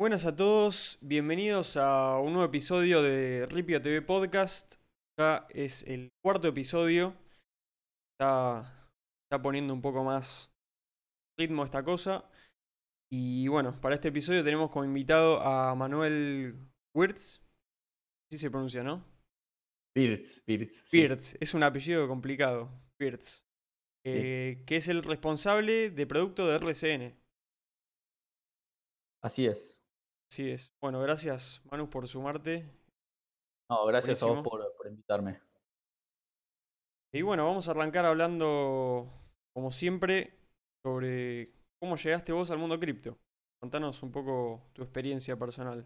Buenas a todos, bienvenidos a un nuevo episodio de Ripio TV Podcast. Ya es el cuarto episodio. Está, está poniendo un poco más ritmo esta cosa. Y bueno, para este episodio tenemos como invitado a Manuel Wirtz. Así se pronuncia, ¿no? Wirtz, Wirtz. sí. Wirtz, es un apellido complicado. Wirtz. Eh, que es el responsable de producto de RCN. Así es. Así es. Bueno, gracias Manu por sumarte. No, gracias a vos por, por invitarme. Y bueno, vamos a arrancar hablando, como siempre, sobre cómo llegaste vos al mundo cripto. Contanos un poco tu experiencia personal.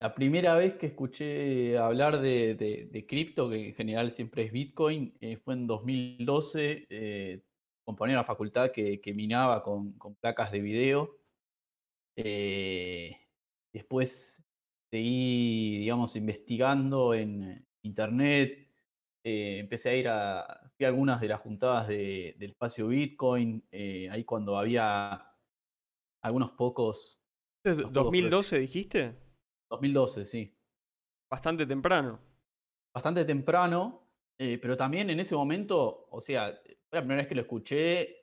La primera vez que escuché hablar de, de- de cripto, que en general siempre es Bitcoin, eh, fue en 2012. Eh, compañero de la facultad que, que minaba con, con placas de video. Eh, después seguí, digamos, investigando en internet. eh, empecé a ir a, fui a algunas de las juntadas de- del espacio Bitcoin, eh, ahí cuando había algunos pocos, ¿Es Los pocos 2012 dijiste? 2012, sí. Bastante temprano. bastante temprano, eh, pero también en ese momento, o sea, fue la primera vez que lo escuché,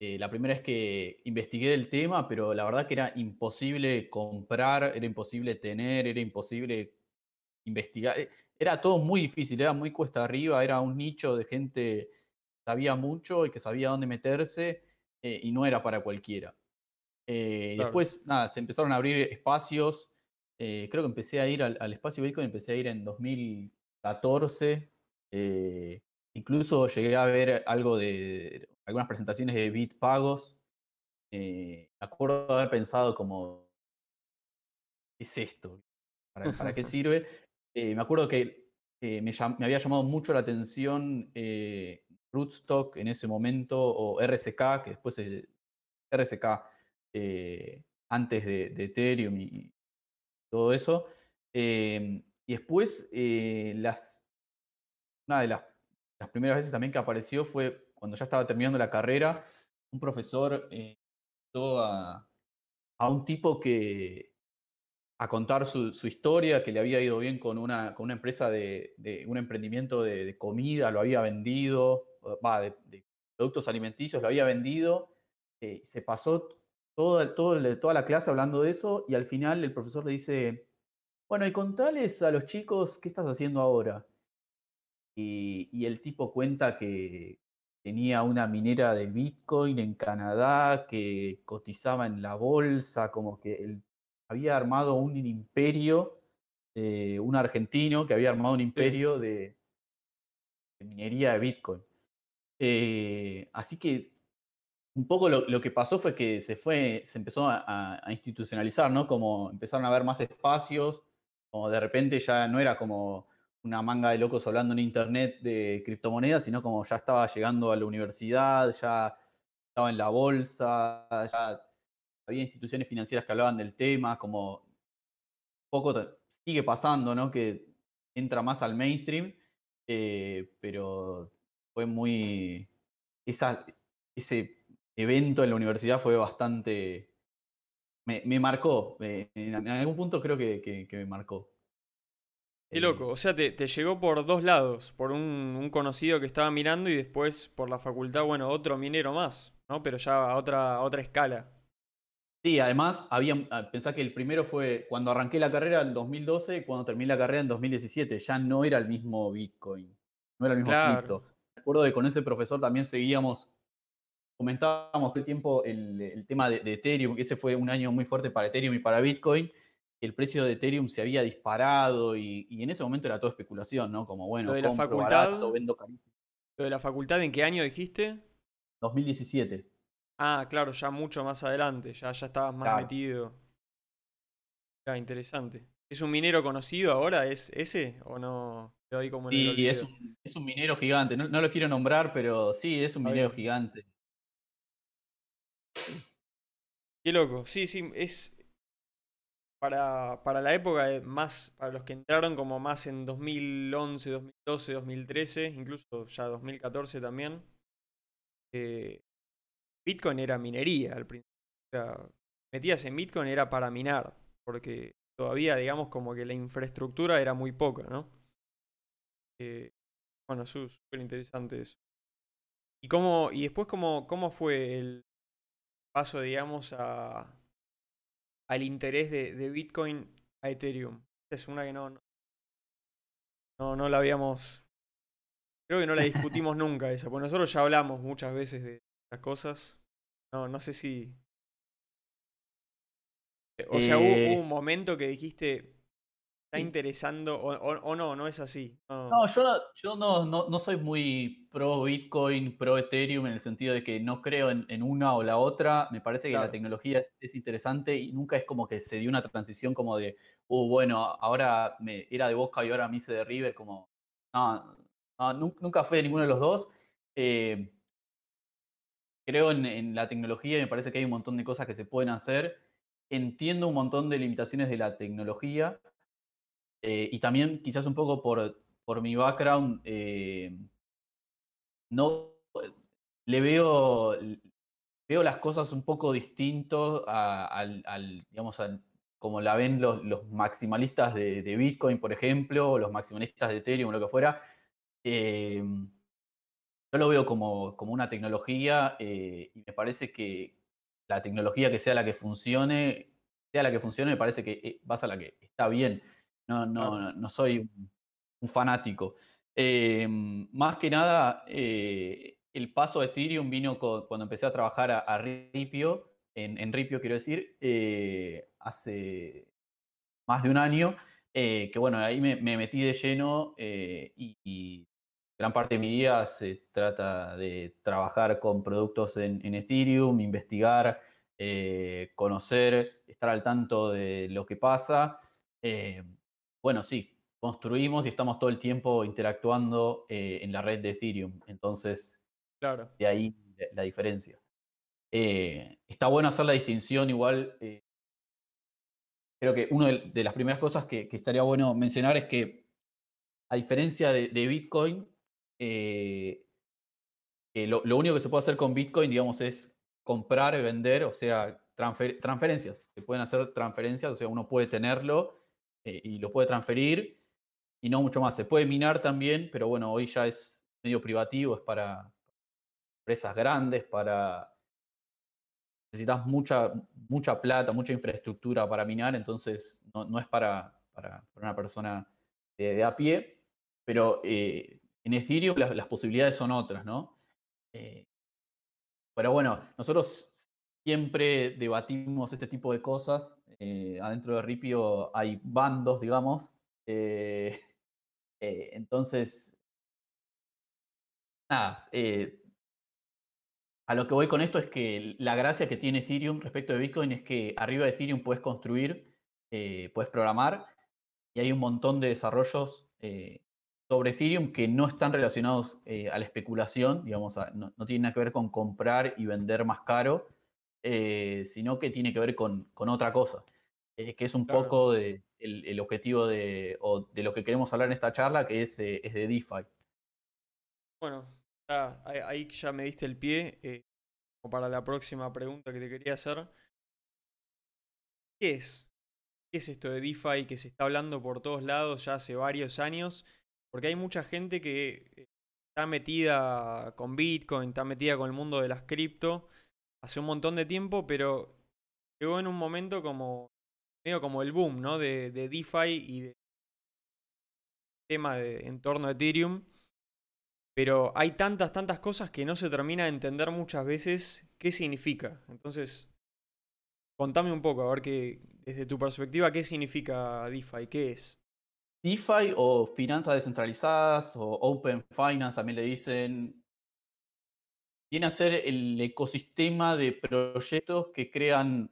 eh, la primera vez que investigué el tema, pero la verdad que era imposible comprar, era imposible tener, era imposible investigar. eh, Era todo muy difícil, era muy cuesta arriba, era un nicho de gente que sabía mucho y que sabía dónde meterse eh, y no era para cualquiera. Eh, Claro. Después, nada, se empezaron a abrir espacios. creo que empecé a ir al, al espacio Bitcoin, empecé a ir en 2014. eh, incluso llegué a ver algo de algunas presentaciones de Bit pagos. eh, me acuerdo de haber pensado como, ¿qué es esto? ¿Para, para qué sirve? Eh, me acuerdo que eh, me, había llamado mucho la atención Rootstock en ese momento, o RSK, que después es RSK, antes de, de Ethereum y todo eso. Eh, y después, las, una de las, las primeras veces también que apareció fue cuando ya estaba terminando la carrera, un profesor eh, a, a un tipo que a contar su, su historia, que le había ido bien con una, con una empresa de, un emprendimiento de, comida, lo había vendido, va, de, productos alimenticios, lo había vendido, eh, se pasó toda, todo toda la clase hablando de eso y al final el profesor le dice, bueno, y contales a los chicos qué estás haciendo ahora. Y, y el tipo cuenta que tenía una minera de Bitcoin en Canadá, que cotizaba en la bolsa, como que él había armado un imperio, eh, un argentino que había armado un imperio de, de minería de Bitcoin. Eh, así que un poco lo, lo que pasó fue que se fue, se empezó a, a- a institucionalizar, ¿no? Como empezaron a haber más espacios, como de repente ya no era como una manga de locos hablando en internet de criptomonedas, sino como ya estaba llegando a la universidad, ya estaba en la bolsa, ya había instituciones financieras que hablaban del tema, como un poco sigue pasando, ¿no? Que entra más al mainstream, eh, pero fue muy... Ese evento en la universidad fue bastante... Me, marcó, eh, en, algún punto creo que me marcó. Qué Eh, loco. O sea, te, te llegó por dos lados. Por un, un conocido que estaba mirando y después por la facultad, bueno, otro minero más, ¿no? Pero ya a otra, a otra escala. Sí, además, había, ah, pensá que el primero fue cuando arranqué la carrera en 2012 y cuando terminé la carrera en 2017. Ya no era el mismo Bitcoin, no era el mismo Claro. cripto. Recuerdo que con ese profesor también seguíamos, comentábamos todo el tiempo el, el tema de, de Ethereum, que ese fue un año muy fuerte para Ethereum y para Bitcoin. El precio de Ethereum se había disparado y, y en ese momento era todo especulación, ¿no? Como, bueno, de la compro facultad? barato, vendo carísimo. ¿Lo de la facultad en qué año dijiste? 2017. Ah, claro, ya mucho más adelante, ya, ya estabas más Claro. metido. Ah, interesante. ¿Es un minero conocido ahora? ¿Es ese? ¿O no? Ahí como en Sí, es un, es un minero gigante. No, no lo quiero nombrar, pero sí, es un minero gigante. Qué loco. Sí, sí, es para, para la época de más, para los que entraron como más en 2011, 2012, 2013, incluso ya 2014 también. eh, Bitcoin era minería al principio. O sea, metías en Bitcoin era para minar, porque todavía, digamos, como que la infraestructura era muy poca, ¿no? Eh, bueno, súper interesante eso. ¿Y, cómo, y después cómo, cómo fue el paso, digamos, a, al interés de, de Bitcoin a Ethereum? Es una que no, no, no la habíamos... Creo que no la discutimos nunca esa, porque nosotros ya hablamos muchas veces de las cosas. No, no sé si... O sea, hubo, Eh, un momento que dijiste, está interesando, o, o- o no, no es así. No, No, yo, no, yo no, no, no soy muy pro Bitcoin, pro Ethereum, en el sentido de que no creo en, en una o la otra. Me parece que Claro. la tecnología es, es interesante y nunca es como que se dio una transición como de, uh, bueno, ahora me era de Boca y ahora me hice de River, como, no, no, nun- nunca fue de ninguno de los dos. Eh, creo en, en la tecnología y me parece que hay un montón de cosas que se pueden hacer. Entiendo un montón de limitaciones de la tecnología eh, y también quizás un poco por, por mi background, eh, no le veo, veo las cosas un poco distinto a- al, al, digamos, como la ven los, maximalistas de, Bitcoin, por ejemplo, o los maximalistas de Ethereum, lo que fuera. Eh, yo lo veo como, como una tecnología eh, y me parece que la tecnología que sea la que funcione, sea la que funcione, me parece que eh, va a la que está bien. No, no, Claro. no soy un, un fanático. Eh, más que nada, eh, el paso a Ethereum vino cuando empecé a trabajar a, a Ripio, en, en Ripio quiero decir, eh, hace más de un año, eh, que bueno, ahí me, me metí de lleno y, y gran parte de mi día se trata de trabajar con productos en, en Ethereum, investigar, conocer, estar al tanto de lo que pasa. Bueno, sí, construimos y estamos todo el tiempo interactuando eh, en la red de Ethereum. Entonces, claro. de ahí la- diferencia. Eh, está bueno hacer la distinción igual. eh, creo que una de, de las primeras cosas que, que estaría bueno mencionar es que, a diferencia de, de Bitcoin, eh, lo, lo único que se puede hacer con Bitcoin, digamos, es comprar y vender, o sea, transfer- transferencias. Se pueden hacer transferencias, o sea, uno puede tenerlo eh, y lo puede transferir y no mucho más. Se puede minar también, pero bueno, hoy ya es medio privativo, es para empresas grandes, para... Necesitas mucha, mucha plata, mucha infraestructura para minar, entonces no, no es para, para, una persona de, de a pie, pero eh, en Ethereum las, las posibilidades son otras, ¿no? Eh, pero bueno, nosotros siempre debatimos este tipo de cosas. Eh, adentro de Ripio hay bandos, digamos. eh, eh, entonces, nada, a lo que voy con esto es que la gracia que tiene Ethereum respecto de Bitcoin es que arriba de Ethereum puedes construir, puedes programar y hay un montón de desarrollos sobre Ethereum que no están relacionados a la especulación, digamos, no, tienen nada que ver con comprar y vender más caro, sino que tiene que ver con otra cosa, eh, que es un Claro. poco de, el, el objetivo de, o de lo que queremos hablar en esta charla, que es, eh, es de DeFi. Bueno, ya, ahí, ya me diste el pie eh, como para la próxima pregunta que te quería hacer. ¿Qué es? ¿Qué es esto de DeFi que se está hablando por todos lados ya hace varios años? Porque hay mucha gente que eh, está metida con Bitcoin, está metida con el mundo de las cripto hace un montón de tiempo, pero llegó en un momento como medio como el boom, ¿no? De, de DeFi y de tema de en torno a Ethereum. Pero hay tantas, tantas cosas que no se termina de entender muchas veces qué significa. Entonces, contame un poco, a ver qué, desde tu perspectiva, qué significa DeFi, qué es. DeFi o finanzas descentralizadas o Open Finance también le dicen, viene a ser el ecosistema de proyectos que crean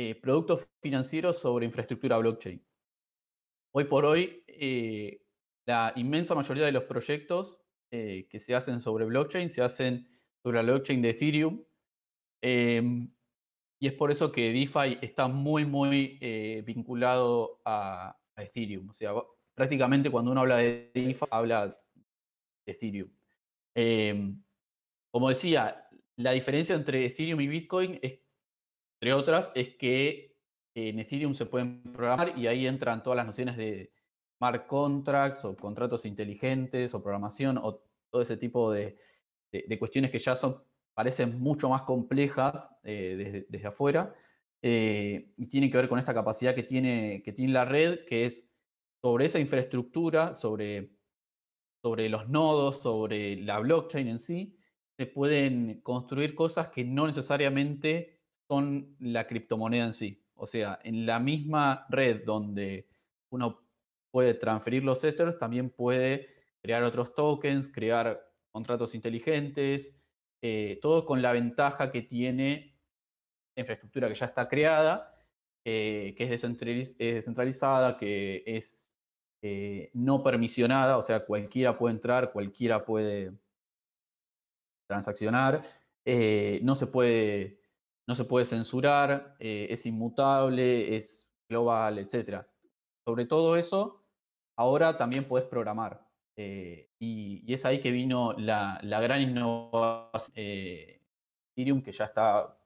eh, productos financieros sobre infraestructura blockchain. Hoy por hoy, eh, la inmensa mayoría de los proyectos eh, que se hacen sobre blockchain se hacen sobre la blockchain de Ethereum. Em, y es por eso que DeFi está muy, muy vinculado a, a Ethereum. O sea, prácticamente cuando uno habla de DeFi, habla de Ethereum. Em, como decía, la diferencia entre Ethereum y Bitcoin es entre otras, es que en Ethereum se pueden programar y ahí entran todas las nociones de smart contracts o contratos inteligentes o programación o todo ese tipo de, cuestiones que ya son, parecen mucho más complejas eh, desde, afuera eh, y tienen que ver con esta capacidad que tiene, que tiene la red, que es sobre esa infraestructura, sobre, sobre los nodos, sobre la blockchain en sí, se pueden construir cosas que no necesariamente son la criptomoneda en sí. O sea, en la misma red donde uno puede transferir los Ethers, también puede crear otros tokens, crear contratos inteligentes, eh, todo con la ventaja que tiene infraestructura que ya está creada, eh, que es, descentralizada, que es eh, no permisionada, o sea, cualquiera puede entrar, cualquiera puede transaccionar, no, se puede, no se puede censurar, es inmutable, es global, etc. Sobre todo eso, ahora también puedes programar. y, es ahí que vino la, la gran innovación eh, Ethereum, que ya está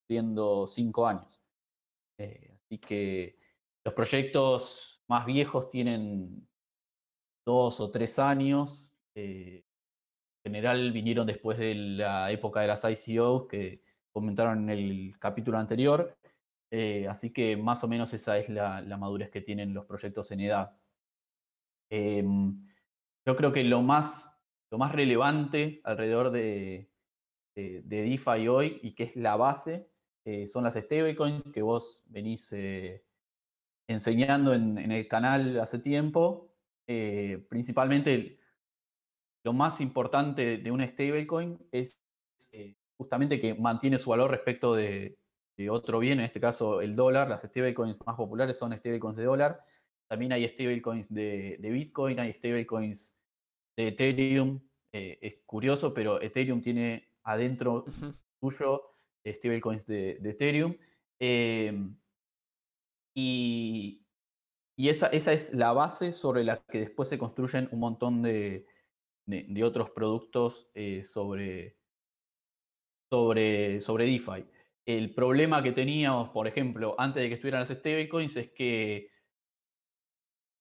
cumpliendo cinco años. Eh, así que los proyectos más viejos tienen dos o tres años. Eh, en general vinieron después de la época de las ICOs que comentaron en el capítulo anterior. Eh, así que más o menos esa es la, madurez que tienen los proyectos en edad. Em, yo creo que lo más, lo más relevante alrededor de, de, de DeFi hoy y que es la base eh, son las stablecoins que vos venís eh, enseñando en, el canal hace tiempo. Principalmente lo más importante de una stablecoin es justamente que mantiene su valor respecto de, otro bien, en este caso el dólar. Las stablecoins más populares son stablecoins de dólar. También hay stablecoins de, de Bitcoin, hay stablecoins de Ethereum. es curioso, pero Ethereum tiene adentro suyo stablecoins de, de Ethereum. Em, y, esa, esa, es la base sobre la que después se construyen un montón de, de, otros productos eh, sobre, sobre, sobre DeFi. El problema que teníamos, por ejemplo, antes de que estuvieran las stablecoins es que,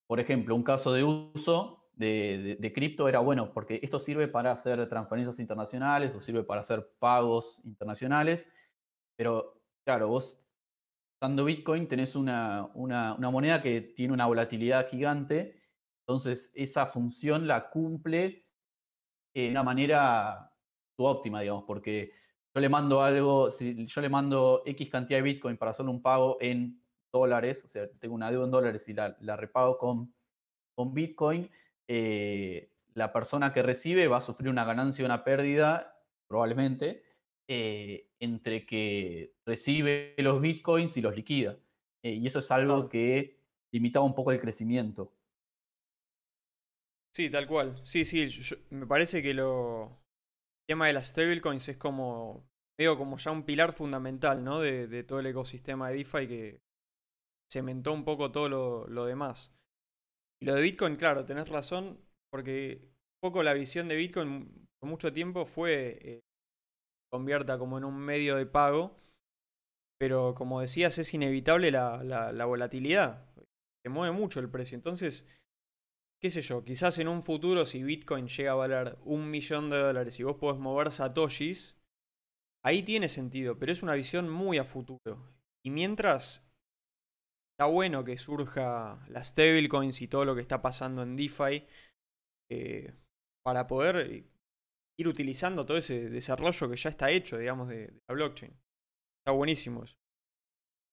por ejemplo, un caso de uso de, cripto era bueno, porque esto sirve para hacer transferencias internacionales o sirve para hacer pagos internacionales, pero claro, vos usando Bitcoin tenés una, una, moneda que tiene una volatilidad gigante, entonces esa función la cumple de una manera óptima, digamos, porque yo le mando algo, si yo le mando X cantidad de Bitcoin para hacer un pago en dólares, o sea, tengo una deuda en dólares y la, la repago con, con Bitcoin, eh, la persona que recibe va a sufrir una ganancia o una pérdida, probablemente, eh, entre que recibe los bitcoins y los liquida. Eh, y eso es algo que limitaba un poco el crecimiento. Sí, tal cual. Sí, sí, me parece que lo tema de las stablecoins es como veo como ya un pilar fundamental, ¿no? De, todo el ecosistema de DeFi que cementó un poco todo lo, demás. Y lo de Bitcoin, claro, tenés razón, porque un poco la visión de Bitcoin por mucho tiempo fue eh, convierta como en un medio de pago, pero como decías, es inevitable la, la, volatilidad. Se mueve mucho el precio. Entonces, qué sé yo, quizás en un futuro si Bitcoin llega a valer un millón de dólares y vos podés mover satoshis, ahí tiene sentido, pero es una visión muy a futuro. Y mientras está bueno que surja las stablecoins y todo lo que está pasando en DeFi eh, para poder ir utilizando todo ese desarrollo que ya está hecho, digamos, de, la blockchain. Está buenísimo eso.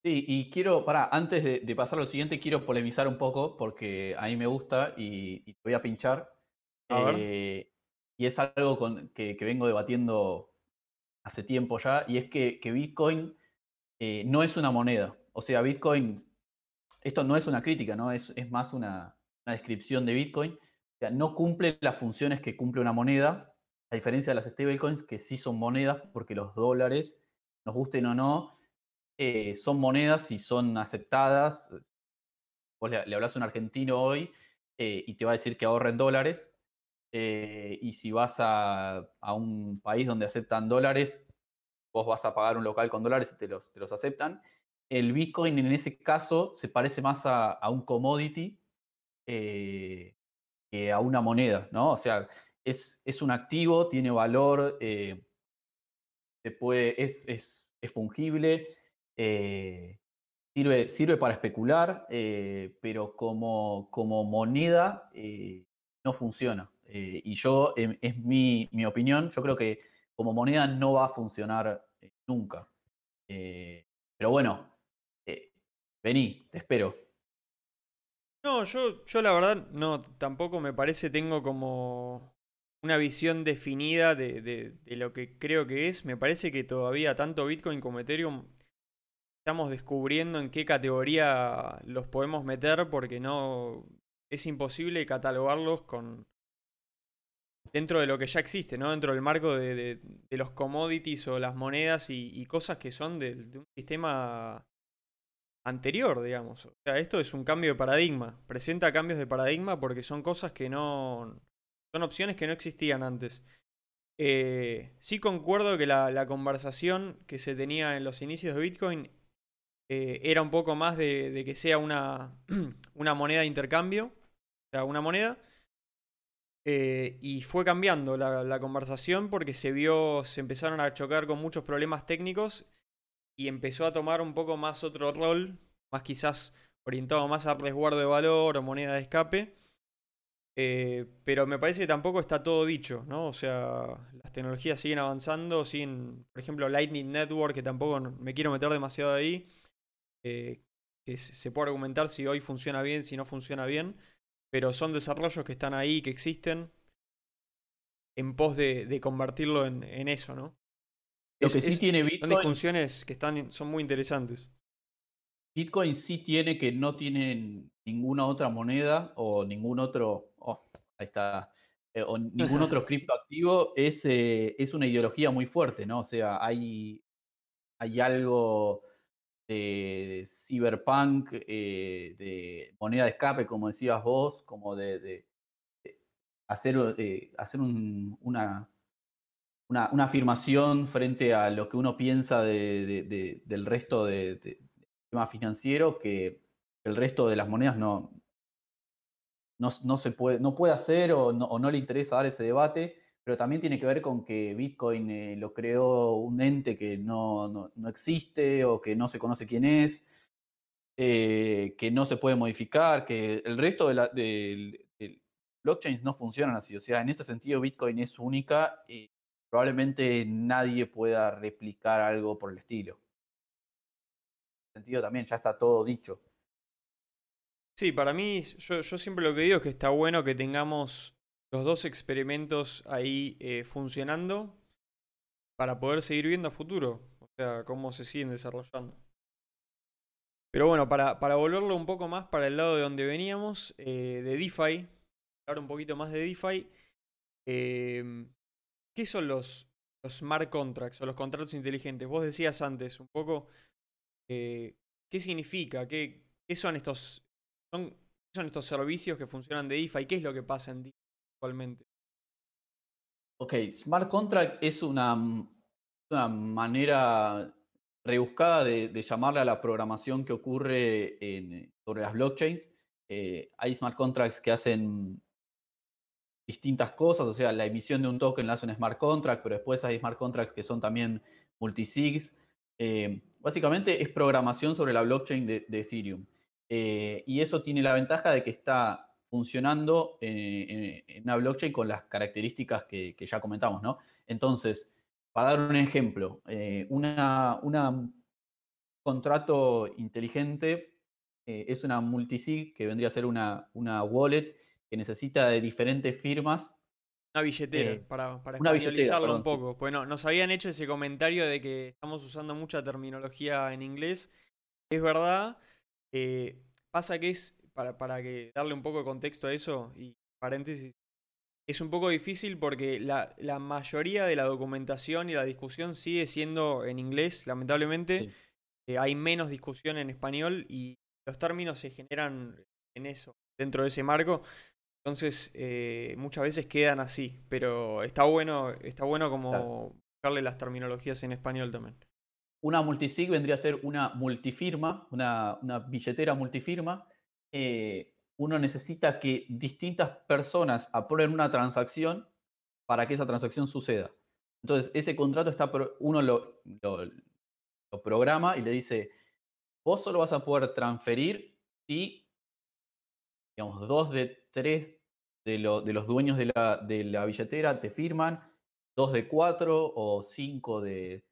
Sí, y quiero, para, antes de, pasar a lo siguiente, quiero polemizar un poco porque a mí me gusta y, te voy a pinchar. Eh, y es algo con, que, vengo debatiendo hace tiempo ya, y es que, Bitcoin eh, no es una moneda. O sea, Bitcoin esto no es una crítica, ¿no? Es, es más una, descripción de Bitcoin. O sea, no cumple las funciones que cumple una moneda, a diferencia de las stablecoins, que sí son monedas, porque los dólares, nos gusten o no, eh, son monedas y son aceptadas. Vos le, hablas a un argentino hoy eh, y te va a decir que ahorra en dólares. Eh, y si vas a, a, un país donde aceptan dólares, vos vas a pagar un local con dólares y te los, te los aceptan. El Bitcoin en ese caso se parece más a, un commodity eh, que a una moneda, ¿no? O sea, es, es un activo, tiene valor, eh, se puede, es, es, es fungible, eh, sirve, sirve para especular, pero como, como moneda no funciona. y yo, es mi, mi opinión, yo creo que como moneda no va a funcionar eh, nunca. Eh, pero bueno, eh, vení, te espero. No, yo, yo la verdad no, tampoco me parece, tengo como una visión definida de, de, lo que creo que es. Me parece que todavía tanto Bitcoin como Ethereum estamos descubriendo en qué categoría los podemos meter porque no es imposible catalogarlos con, dentro de lo que ya existe, ¿no? Dentro del marco de, los commodities o las monedas y, cosas que son de, un sistema anterior, digamos. O sea, esto es un cambio de paradigma. Presenta cambios de paradigma porque son cosas que no. son opciones que no existían antes. Eh, sí concuerdo que la, conversación que se tenía en los inicios de Bitcoin eh, era un poco más de, que sea una, moneda de intercambio. O sea, una moneda eh, y fue cambiando la, conversación porque se vio, se empezaron a chocar con muchos problemas técnicos y empezó a tomar un poco más otro rol, más quizás orientado más al resguardo de valor o moneda de escape. Eh, pero me parece que tampoco está todo dicho, ¿no? O sea, las tecnologías siguen avanzando, siguen, por ejemplo, Lightning Network, que tampoco me quiero meter demasiado ahí, eh, que se puede argumentar si hoy funciona bien, si no funciona bien pero son desarrollos que están ahí, que existen, en pos de, convertirlo en, eso, ¿no? Lo que sí tiene Bitcoin. Son discusiones que están, son muy interesantes. Bitcoin sí tiene que no tiene ninguna otra moneda o ningún otro. Oh, ahí está. Eh, o ningún otro criptoactivo es, eh, es una ideología muy fuerte, ¿no? O sea, hay, hay algo de, cyberpunk, eh, de moneda de escape, como decías vos, como de, hacer, eh, hacer una, una, afirmación frente a lo que uno piensa del resto del sistema financiero que el resto de las monedas no, no, se puede, no puede hacer o no, o no le interesa dar ese debate pero también tiene que ver con que Bitcoin eh, lo creó un ente que no, existe o que no se conoce quién es, eh, que no se puede modificar, que el resto de, la, blockchains no funcionan así. O sea, en ese sentido Bitcoin es única y probablemente nadie pueda replicar algo por el estilo. En ese sentido también ya está todo dicho. Sí, para mí, yo, yo siempre lo que digo es que está bueno que tengamos los dos experimentos ahí eh, funcionando para poder seguir viendo a futuro. O sea, cómo se siguen desarrollando. Pero bueno, para, para volverlo un poco más para el lado de donde veníamos, eh, de DeFi, hablar un poquito más de DeFi. Em, ¿Qué son los, los smart contracts o los contratos inteligentes? Vos decías antes un poco eh, qué significa, qué, qué son estos son, son estos servicios que funcionan de DeFi, qué es lo que pasa en DeFi actualmente. Ok, smart contract es una, una manera rebuscada de, llamarle a la programación que ocurre sobre las blockchains. Eh, hay smart contracts que hacen distintas cosas, o sea, la emisión de un token la hace un smart contract, pero después hay smart contracts que son también multisigs. Eh, básicamente es programación sobre la blockchain de, Ethereum. Eh, y eso tiene la ventaja de que está funcionando en, una blockchain con las características que, ya comentamos, ¿no? Entonces, para dar un ejemplo, eh, una, contrato inteligente eh, es una multisig que vendría a ser una, una wallet que necesita de diferentes firmas. Una billetera, eh, para, para un poco. Bueno, nos habían hecho ese comentario de que estamos usando mucha terminología en inglés. Es verdad. pasa que es para, para que darle un poco de contexto a eso, y paréntesis, es un poco difícil porque la, la, mayoría de la documentación y la discusión sigue siendo en inglés, lamentablemente. Eh, hay menos discusión en español y los términos se generan en eso, dentro de ese marco. Entonces, eh, muchas veces quedan así, pero está bueno, está bueno como buscarle las terminologías en español también. Una multisig vendría a ser una multifirma, una, billetera multifirma. Eh, uno necesita que distintas personas aprueben una transacción para que esa transacción suceda. Entonces, ese contrato está, uno lo, programa y le dice, vos solo vas a poder transferir si, digamos, dos de tres de, los dueños de la, billetera te firman, dos de cuatro o cinco de,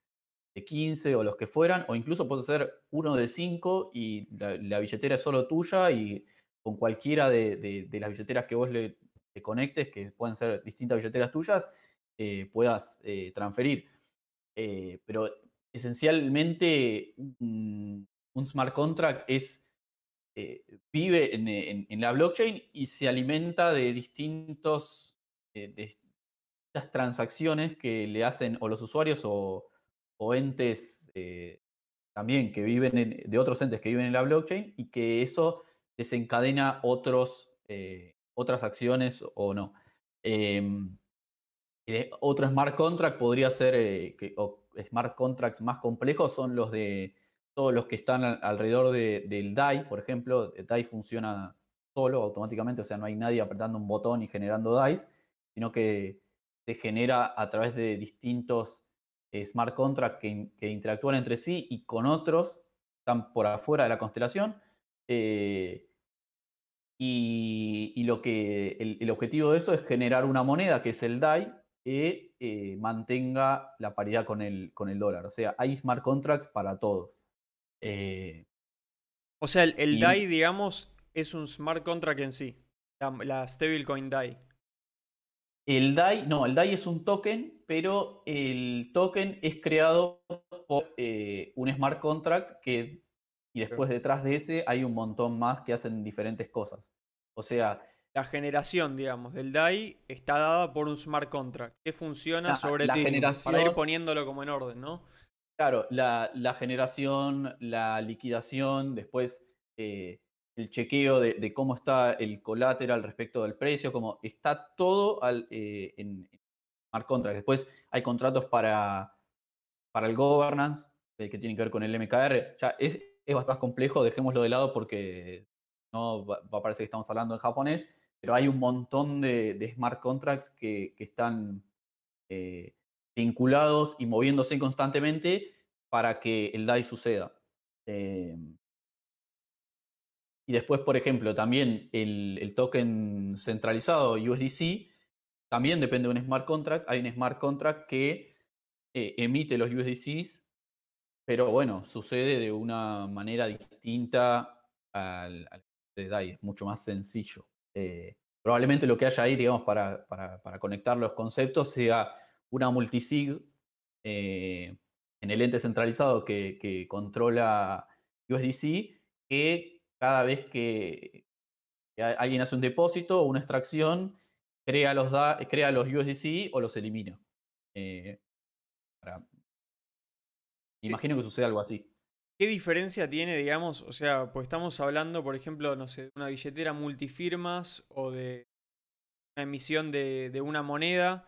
de 15 o los que fueran, o incluso puedes hacer uno de cinco y la, billetera es solo tuya y con cualquiera de, las billeteras que vos le, conectes, que pueden ser distintas billeteras tuyas, eh, puedas eh, transferir. Eh, pero esencialmente un, smart contract es, vive en, la blockchain y se alimenta de distintos de distintas transacciones que le hacen o los usuarios o, entes eh, también que viven de otros entes que viven en la blockchain y que eso desencadena otros, otras acciones o no. Em, otro smart contract podría ser, que, smart contracts más complejos son los de todos los que están alrededor del DAI, por ejemplo. El DAI funciona solo automáticamente, o sea, no hay nadie apretando un botón y generando DAIs, sino que se genera a través de distintos eh, smart contracts que, interactúan entre sí y con otros, están por afuera de la constelación. Eh, y, lo que el, objetivo de eso es generar una moneda que es el DAI, que eh, mantenga la paridad con el, con el dólar. O sea, hay smart contracts para todos. Eh, o sea, el, DAI, digamos, es un smart contract en sí. La, stablecoin DAI. El DAI, no, el DAI es un token, pero el token es creado por eh, un smart contract que, y después detrás de ese hay un montón más que hacen diferentes cosas. O sea, la generación, digamos, del DAI está dada por un smart contract que funciona sobre ti para ir poniéndolo como en orden, ¿no? Claro, la, generación, la liquidación, después eh, el chequeo de, cómo está el colateral respecto del precio, como está todo eh, en, smart contract. Después hay contratos para, para el governance, eh, que tienen que ver con el MKR. Ya es, es bastante complejo, dejémoslo de lado porque no va, a parecer que estamos hablando en japonés pero hay un montón de, smart contracts que, están eh, vinculados y moviéndose constantemente para que el DAI suceda. Y después, por ejemplo, también el, token centralizado USDC también depende de un smart contract. Hay un smart contract que eh, emite los USDCs, pero bueno, sucede de una manera distinta al, al DAI, es mucho más sencillo. Eh, probablemente lo que haya ahí, digamos, para, para, conectar los conceptos sea una multisig eh, en el ente centralizado que, controla USDC, que cada vez que, alguien hace un depósito o una extracción, crea los, crea los USDC o los elimina. Eh, imagino que sucede algo así. ¿Qué diferencia tiene, digamos? O sea, pues estamos hablando, por ejemplo, no sé, de una billetera multifirmas o de una emisión de, una moneda.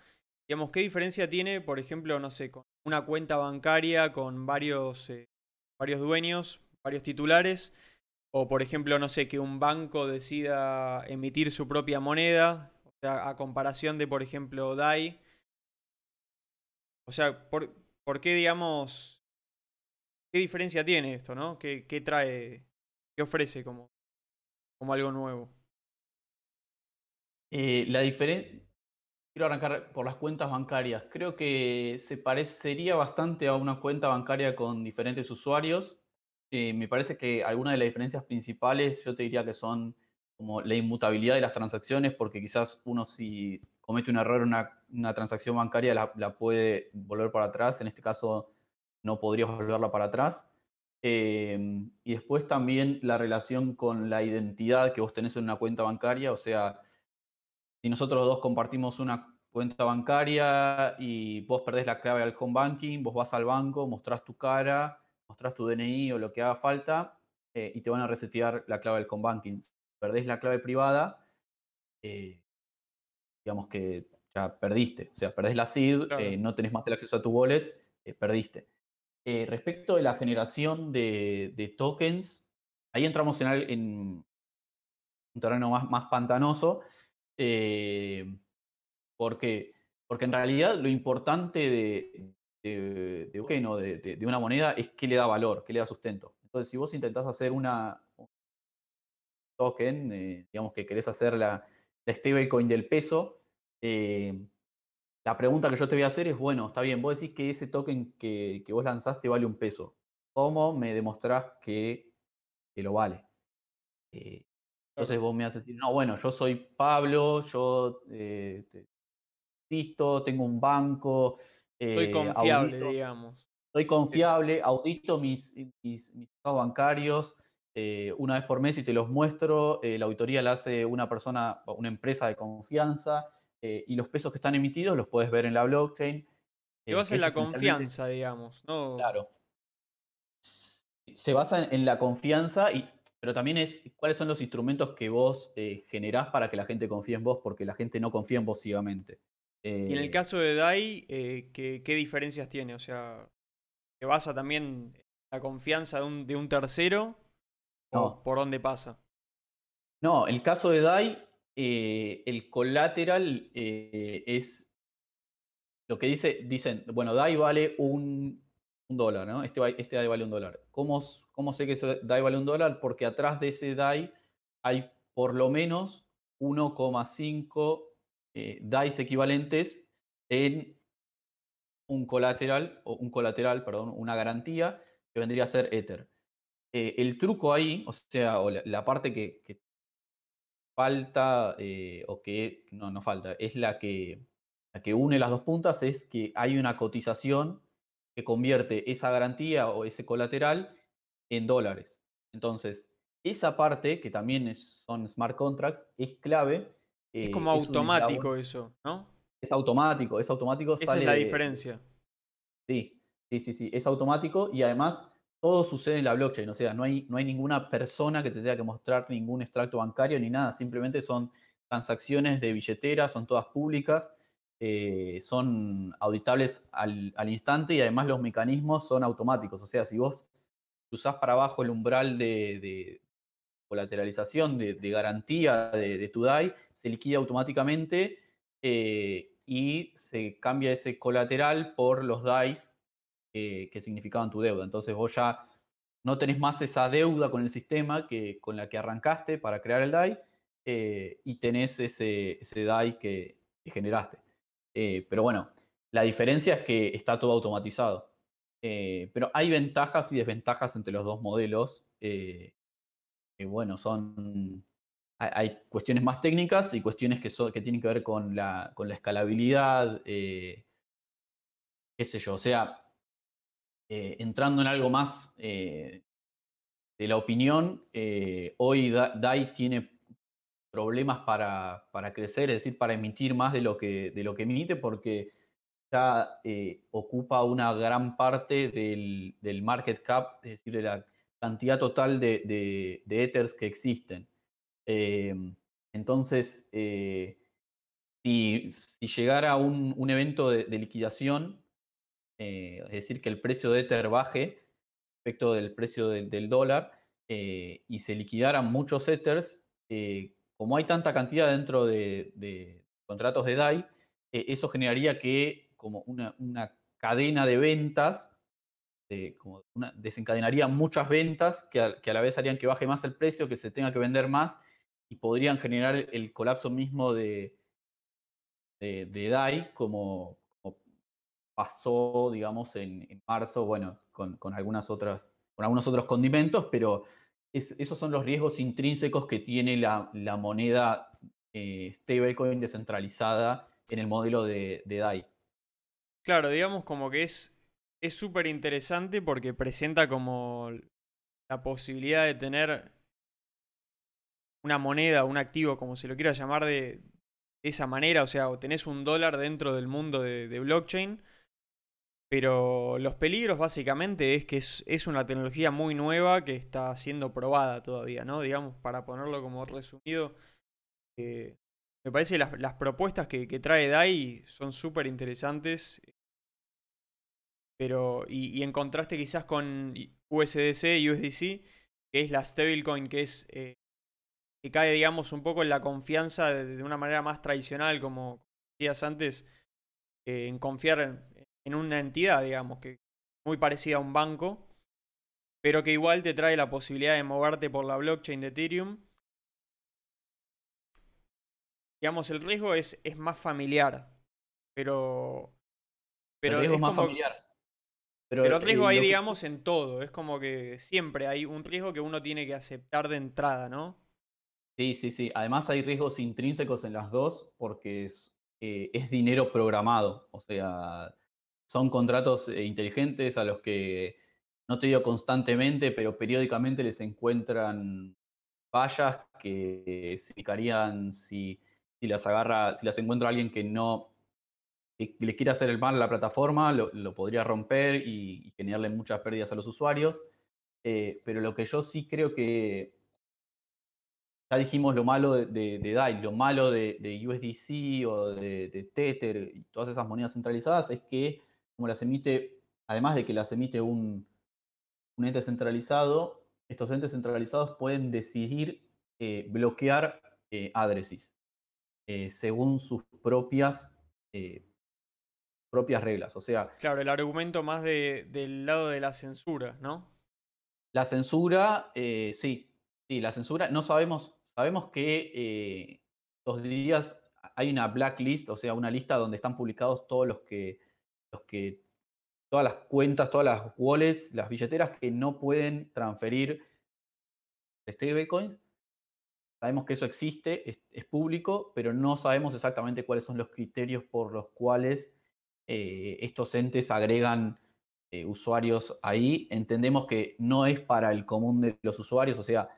Digamos, ¿qué diferencia tiene, por ejemplo, no sé, con una cuenta bancaria con varios, eh, varios dueños, varios titulares? O, por ejemplo, no sé, que un banco decida emitir su propia moneda, o sea, a comparación de, por ejemplo, DAI. O sea, ¿por, por qué, digamos, ¿Qué diferencia tiene esto, no? ¿Qué, trae, qué ofrece como, como algo nuevo? Eh, la diferencia. Quiero arrancar por las cuentas bancarias. Creo que se parecería bastante a una cuenta bancaria con diferentes usuarios. Eh, me parece que algunas de las diferencias principales yo te diría que son como la inmutabilidad de las transacciones, porque quizás uno si comete un error en una, transacción bancaria la, la, puede volver para atrás. En este caso no podrías volverla para atrás. Em, y después también la relación con la identidad que vos tenés en una cuenta bancaria, o sea, si nosotros dos compartimos una cuenta bancaria y vos perdés la clave al home banking, vos vas al banco, mostrás tu cara, mostrás tu DNI o lo que haga falta eh, y te van a resetear la clave del home banking. Si perdés la clave privada, eh, digamos que ya perdiste. O sea, perdés la seed, eh, no tenés más el acceso a tu wallet, perdiste. respecto de la generación de, tokens, ahí entramos en, en un terreno más, más pantanoso, porque, porque en realidad lo importante de, de, de, de, una moneda es qué le da valor, qué le da sustento. Entonces, si vos intentás hacer una token, eh, digamos que querés hacer la, la stablecoin del peso, eh, la pregunta que yo te voy a hacer es, bueno, está bien, vos decís que ese token que, que vos lanzaste vale un peso. ¿Cómo me demostrás que, que lo vale? Eh, entonces vos me haces decir, no, bueno, yo soy Pablo, yo existo, tengo un banco, soy eh, confiable, digamos. Soy confiable, audito mis, mis, estados bancarios eh, una vez por mes y te los muestro. Eh, la auditoría la hace una persona, una empresa de confianza y los pesos que están emitidos los puedes ver en la blockchain. Se basa en la confianza, digamos, ¿no? Claro. Se basa en, la confianza, y, pero también es cuáles son los instrumentos que vos generás para que la gente confíe en vos, porque la gente no confía en vos ciegamente y en el eh, caso de DAI, eh, ¿qué, diferencias tiene? O sea, ¿se basa también la confianza de un, de un tercero? No. ¿Por dónde pasa? No, el caso de DAI, eh, el colateral es lo que dice, dicen, bueno, DAI vale un, un dólar, ¿no? Este, este, DAI vale un dólar. ¿Cómo, ¿Cómo sé que ese DAI vale un dólar? Porque atrás de ese DAI hay por lo menos 1,5 eh, DICE equivalentes en un colateral, o un colateral, perdón, una garantía que vendría a ser Ether. Eh, el truco ahí, o sea, la, parte que, falta, eh, o que no, no falta, es la que, la que une las dos puntas, es que hay una cotización que convierte esa garantía o ese colateral en dólares. Entonces, esa parte, que también son smart contracts, es clave es como automático eso, ¿no? Es automático, es automático. Esa es la diferencia. Sí, sí, sí, sí, es automático y además todo sucede en la blockchain, o sea, no hay, no hay ninguna persona que te tenga que mostrar ningún extracto bancario ni nada, simplemente son transacciones de billetera, son todas públicas, eh, son auditables al, instante y además los mecanismos son automáticos, o sea, si vos usás para abajo el umbral de, colateralización, de, garantía de, tu DAI, se liquida automáticamente eh, y se cambia ese colateral por los DAIs que significaban tu deuda. Entonces vos ya no tenés más esa deuda con el sistema que, con la que arrancaste para crear el DAI eh, y tenés ese, ese DAI que, generaste. Eh, pero bueno, la diferencia es que está todo automatizado. pero hay ventajas y desventajas entre los dos modelos bueno, son, hay cuestiones más técnicas y cuestiones que, tienen que ver con la, escalabilidad, eh, qué sé yo, o sea, eh, entrando en algo más eh, de la opinión, hoy DAI tiene problemas para, crecer, es decir, para emitir más de lo que, de lo que emite, porque ya ocupa una gran parte del, del, market cap, es decir, de la cantidad total de, de, ethers que existen. Em, entonces, eh, si, llegara un, un evento de, liquidación, eh, es decir, que el precio de Ether baje respecto del precio del dólar eh, y se liquidaran muchos Ethers, como hay tanta cantidad dentro de, contratos de DAI, eso generaría que como una, una cadena de ventas este, como desencadenaría muchas ventas que a, la vez harían que baje más el precio, que se tenga que vender más y podrían generar el colapso mismo de, de, DAI como, pasó, digamos, en, marzo, bueno, con, algunas otras, con algunos otros condimentos, pero esos son los riesgos intrínsecos que tiene la, moneda eh, stablecoin descentralizada en el modelo de, de DAI. Claro, digamos como que es es súper interesante porque presenta como la posibilidad de tener una moneda, un activo, como se lo quiera llamar, de, esa manera. O sea, tenés un dólar dentro del mundo de, blockchain. Pero los peligros básicamente es que es, una tecnología muy nueva que está siendo probada todavía, ¿no? Digamos, para ponerlo como resumido, eh, me parece las, las propuestas que, que trae DAI son súper interesantes. Pero, y, y, en contraste quizás con USDC y USDC, que es la stablecoin que es eh, que cae, digamos, un poco en la confianza de, de una manera más tradicional, como decías antes, eh, en confiar en, en, una entidad, digamos, que muy parecida a un banco, pero que igual te trae la posibilidad de moverte por la blockchain de Ethereum. Digamos, el riesgo es, es más familiar, pero... pero el riesgo es más como, familiar. Pero, pero el riesgo eh, hay, digamos, en todo. Es como que siempre hay un riesgo que uno tiene que aceptar de entrada, ¿no? Sí, sí, sí. Además hay riesgos intrínsecos en las dos porque es, eh, es dinero programado. O sea, son contratos eh, inteligentes a los que, no te digo constantemente, pero periódicamente les encuentran fallas que significarían si, si las agarra, si las encuentra alguien que no que le quiere hacer el mal a la plataforma, lo, podría romper y, generarle muchas pérdidas a los usuarios. Eh, pero lo que yo sí creo que ya dijimos lo malo de, DAI, lo malo de, USDC o de, Tether y todas esas monedas centralizadas es que como las emite, además de que las emite un, un ente centralizado, estos entes centralizados pueden decidir eh, bloquear eh, addresses eh, según sus propias, propias reglas. O sea. Claro, el argumento más de, del lado de la censura, ¿no? La censura, eh, sí, sí, la censura. No sabemos Sabemos que eh, estos días hay una blacklist, o sea, una lista donde están publicados todos los que, los que, todas las cuentas, todas las wallets, las billeteras que no pueden transferir stablecoins. Sabemos que eso existe, es, es, público, pero no sabemos exactamente cuáles son los criterios por los cuales eh, estos entes agregan eh, usuarios ahí. Entendemos que no es para el común de los usuarios, o sea,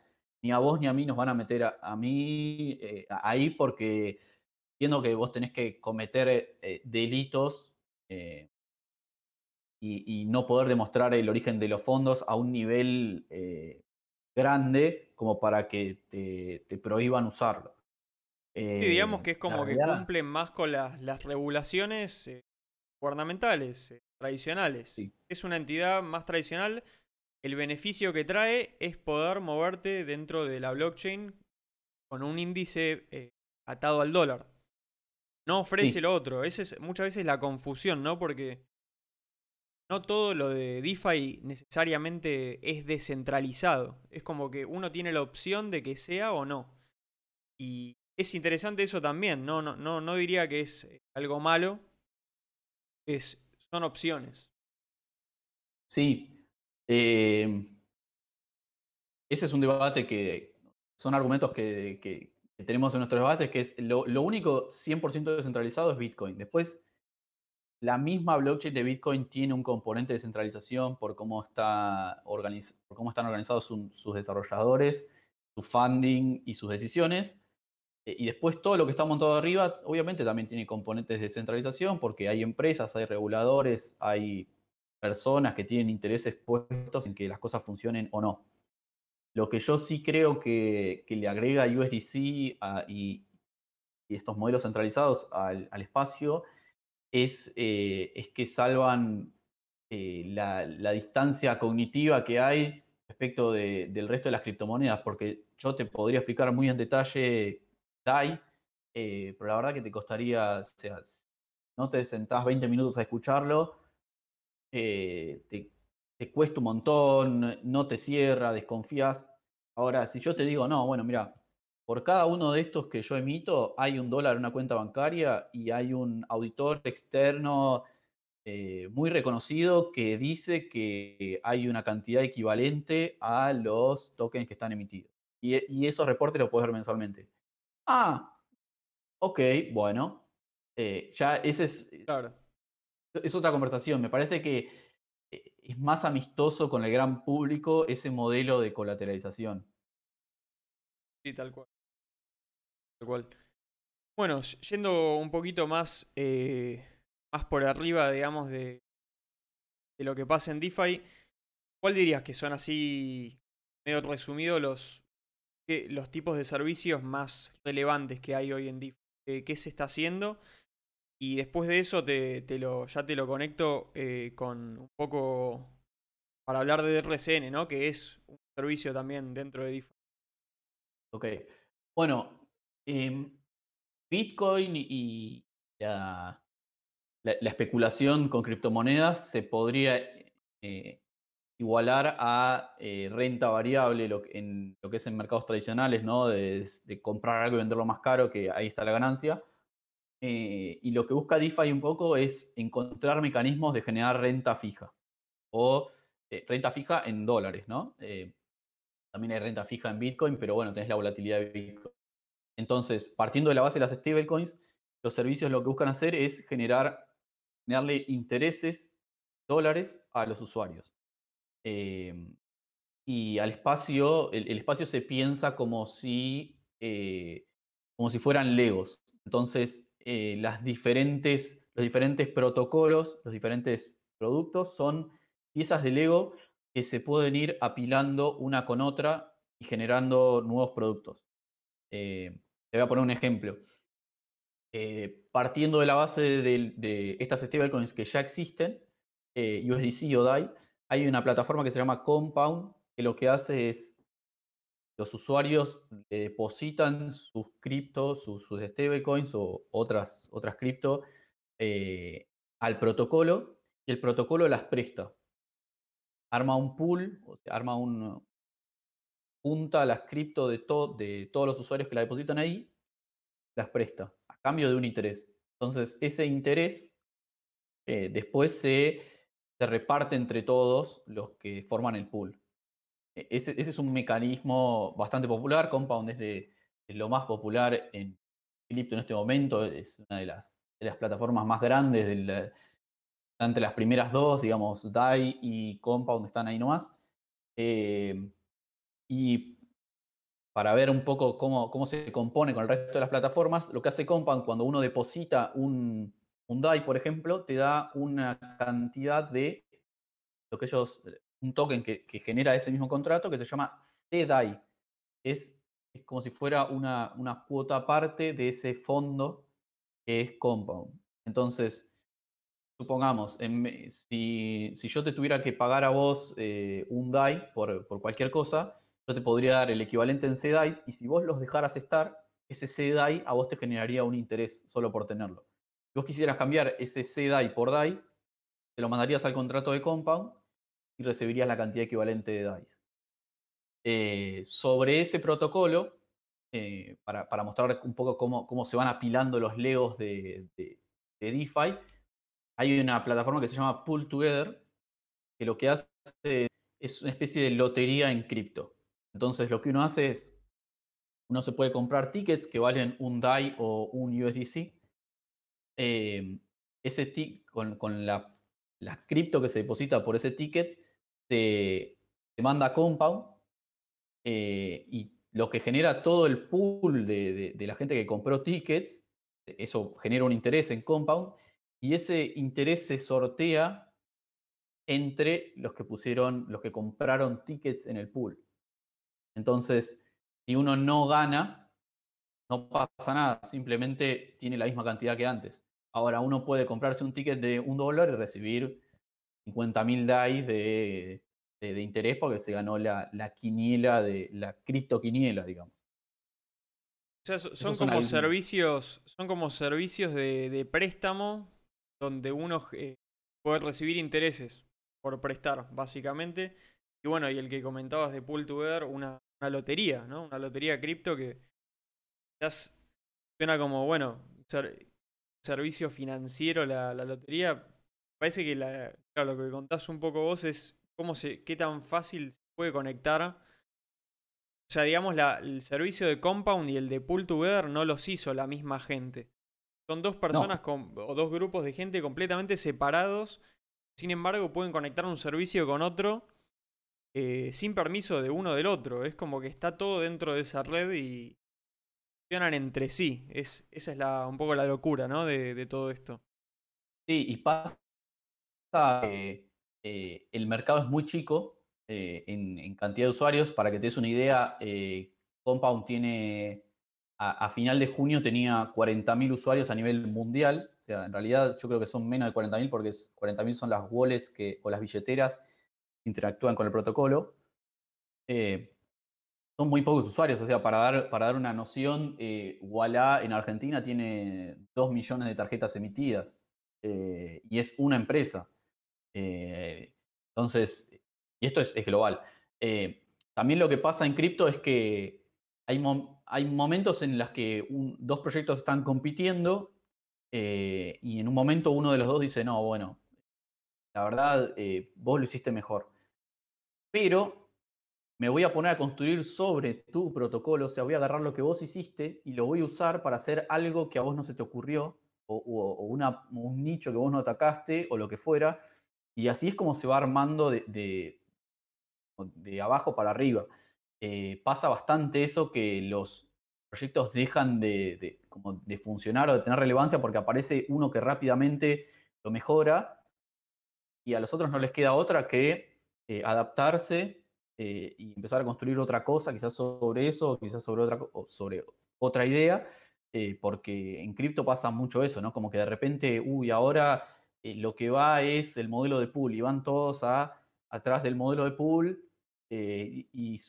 ni a vos ni a mí nos van a meter a, a mí eh, ahí porque entiendo que vos tenés que cometer delitos y, y, no poder demostrar el origen de los fondos a un nivel grande como para que te, te prohíban usarlo. Sí, digamos que es como que cumplen más con la, las regulaciones gubernamentales, tradicionales. Sí. Es una entidad más tradicional el beneficio que trae es poder moverte dentro de la blockchain con un índice eh, atado al dólar. No ofrece sí. lo otro. Esa es muchas veces la confusión, ¿no? Porque no todo lo de DeFi necesariamente es descentralizado. Es como que uno tiene la opción de que sea o no. Y es interesante eso también. No, no, no, no diría que es eh, algo malo. Es, son opciones. Sí, eh, ese es un debate que son argumentos que, que, tenemos en nuestros debates, que es lo, lo único 100% descentralizado es Bitcoin. Después, la misma blockchain de Bitcoin tiene un componente de descentralización por cómo, está por cómo están organizados su, sus desarrolladores, su funding y sus decisiones. Eh, y después todo lo que está montado arriba, obviamente también tiene componentes de descentralización porque hay empresas, hay reguladores, hay personas que tienen intereses puestos en que las cosas funcionen o no. Lo que yo sí creo que, que le agrega USDC a, y, y, estos modelos centralizados al, al espacio es, eh, es, que salvan eh, la, la, distancia cognitiva que hay respecto de, del resto de las criptomonedas, porque yo te podría explicar muy en detalle DAI, eh, pero la verdad que te costaría, o sea, no te sentás 20 minutos a escucharlo, eh, te, te, cuesta un montón, no te cierra, desconfías. Ahora, si yo te digo, no, bueno, mira, por cada uno de estos que yo emito hay un dólar en una cuenta bancaria y hay un auditor externo eh, muy reconocido que dice que hay una cantidad equivalente a los tokens que están emitidos. Y, y esos reportes los puedes ver mensualmente. Ah, ok, bueno. Eh, ya ese es. Claro es otra conversación. Me parece que eh, es más amistoso con el gran público ese modelo de colateralización. Sí, tal cual. Tal cual. Bueno, yendo un poquito más, eh, más por arriba, digamos, de, de, lo que pasa en DeFi, ¿cuál dirías que son así, medio resumido, los, los tipos de servicios más relevantes que hay hoy en DeFi? eh, qué se está haciendo. Y después de eso te, lo, ya te lo conecto eh, con un poco para hablar de RCN, ¿no? Que es un servicio también dentro de DeFi. Ok. Bueno, em, Bitcoin y la, especulación con criptomonedas se podría eh, igualar a eh, renta variable en lo que es en mercados tradicionales, ¿no? De, comprar algo y venderlo más caro, que ahí está la ganancia. Eh, y lo que busca DeFi un poco es encontrar mecanismos de generar renta fija o renta fija en dólares, ¿no? también hay renta fija en Bitcoin, pero bueno, tenés la volatilidad de Bitcoin. Entonces, partiendo de la base de las stablecoins, los servicios lo que buscan hacer es generar, generarle intereses, dólares a los usuarios. Em, y al espacio, el, espacio se piensa como si, eh, como si fueran legos. Entonces, eh, las diferentes, los diferentes protocolos, los diferentes productos son piezas de Lego que se pueden ir apilando una con otra y generando nuevos productos. Eh, te voy a poner un ejemplo. Eh, partiendo de la base de, estas stablecoins que ya existen, USDC o DAI, hay una plataforma que se llama Compound, que lo que hace es los usuarios depositan sus criptos, sus, stablecoins o otras, otras cripto eh, al protocolo y el protocolo las presta. Arma un pool, o sea, arma un, junta las cripto de, de todos los usuarios que la depositan ahí, las presta, a cambio de un interés. Entonces, ese interés eh, después se, se, reparte entre todos los que forman el pool. E, ese, es un mecanismo bastante popular. Compound es, lo más popular en cripto en este momento. Es una de las, de las plataformas más grandes. Entre las primeras dos, digamos, DAI y Compound están ahí nomás. Eh, y para ver un poco cómo, cómo, se compone con el resto de las plataformas, lo que hace Compound cuando uno deposita un, un DAI, por ejemplo, te da una cantidad de lo que ellos, un token que, genera ese mismo contrato que se llama CDAI. Es, es como si fuera una, una cuota aparte de ese fondo que es Compound. Entonces, supongamos, si, si, yo te tuviera que pagar a vos eh, un DAI por, por cualquier cosa, yo te podría dar el equivalente en CDAIs y si vos los dejaras estar, ese CDAI a vos te generaría un interés solo por tenerlo. Si vos quisieras cambiar ese CDAI por DAI, te lo mandarías al contrato de Compound y recibirías la cantidad equivalente de DAIs. Eh, sobre ese protocolo, eh, para, mostrar un poco cómo, cómo, se van apilando los legos de, de, de DeFi, hay una plataforma que se llama Pull Together, que lo que hace es una especie de lotería en cripto. Entonces lo que uno hace es, uno se puede comprar tickets que valen un DAI o un USDC. Em, ese con, con la, cripto que se deposita por ese ticket se, manda a Compound eh, y lo que genera todo el pool de, de, la gente que compró tickets, eso genera un interés en Compound y ese interés se sortea entre los que pusieron, los que compraron tickets en el pool. Entonces, si uno no gana, no pasa nada, simplemente tiene la misma cantidad que antes. Ahora, uno puede comprarse un ticket de un dólar y recibir 50.000 DAI de, de, interés porque se ganó la, quiniela, de la criptoquiniela, digamos. O sea, son como servicios, son como servicios de, préstamo donde uno eh, puede recibir intereses por prestar, básicamente. Y bueno, y el que comentabas de Pool to una, una lotería, ¿no? Una lotería cripto que quizás suena como, bueno, servicio financiero la, lotería. Parece que la, claro, lo que contás un poco vos es cómo se, qué tan fácil se puede conectar. O sea, digamos, la, el servicio de Compound y el de Pool Together no los hizo la misma gente. Son dos personas con, o dos grupos de gente completamente separados. Sin embargo, pueden conectar un servicio con otro eh, sin permiso de uno del otro. Es como que está todo dentro de esa red y entre sí. Es, esa es la, un poco la locura, ¿no? De, todo esto. Sí, y pasa que eh, el mercado es muy chico eh, en, cantidad de usuarios. Para que te des una idea, Compound tiene a, final de junio tenía 40.000 usuarios a nivel mundial. O sea, en realidad yo creo que son menos de 40.000 porque 40.000 son las wallets que, o las billeteras que interactúan con el protocolo. Eh, son muy pocos usuarios, o sea, para dar, para dar una noción, eh, Walla en Argentina tiene 2 millones de tarjetas emitidas eh, y es una empresa. Eh, entonces, y esto es, global. también lo que pasa en cripto es que hay, hay momentos en los que dos proyectos están compitiendo y en un momento uno de los dos dice, no, bueno, la verdad, vos lo hiciste mejor. Pero me voy a poner a construir sobre tu protocolo, o sea, voy a agarrar lo que vos hiciste y lo voy a usar para hacer algo que a vos no se te ocurrió, o, un nicho que vos no atacaste, o lo que fuera, y así es como se va armando de, abajo para arriba. Eh, pasa bastante eso que los proyectos dejan de funcionar o de tener relevancia porque aparece uno que rápidamente lo mejora y a los otros no les queda otra que eh, adaptarse eh, y empezar a construir otra cosa, quizás sobre eso, quizás sobre otra, sobre otra idea, eh, porque en cripto pasa mucho eso, ¿no? Como que de repente, uy, ahora eh, lo que va es el modelo de pool y van todos a, atrás del modelo de pool y,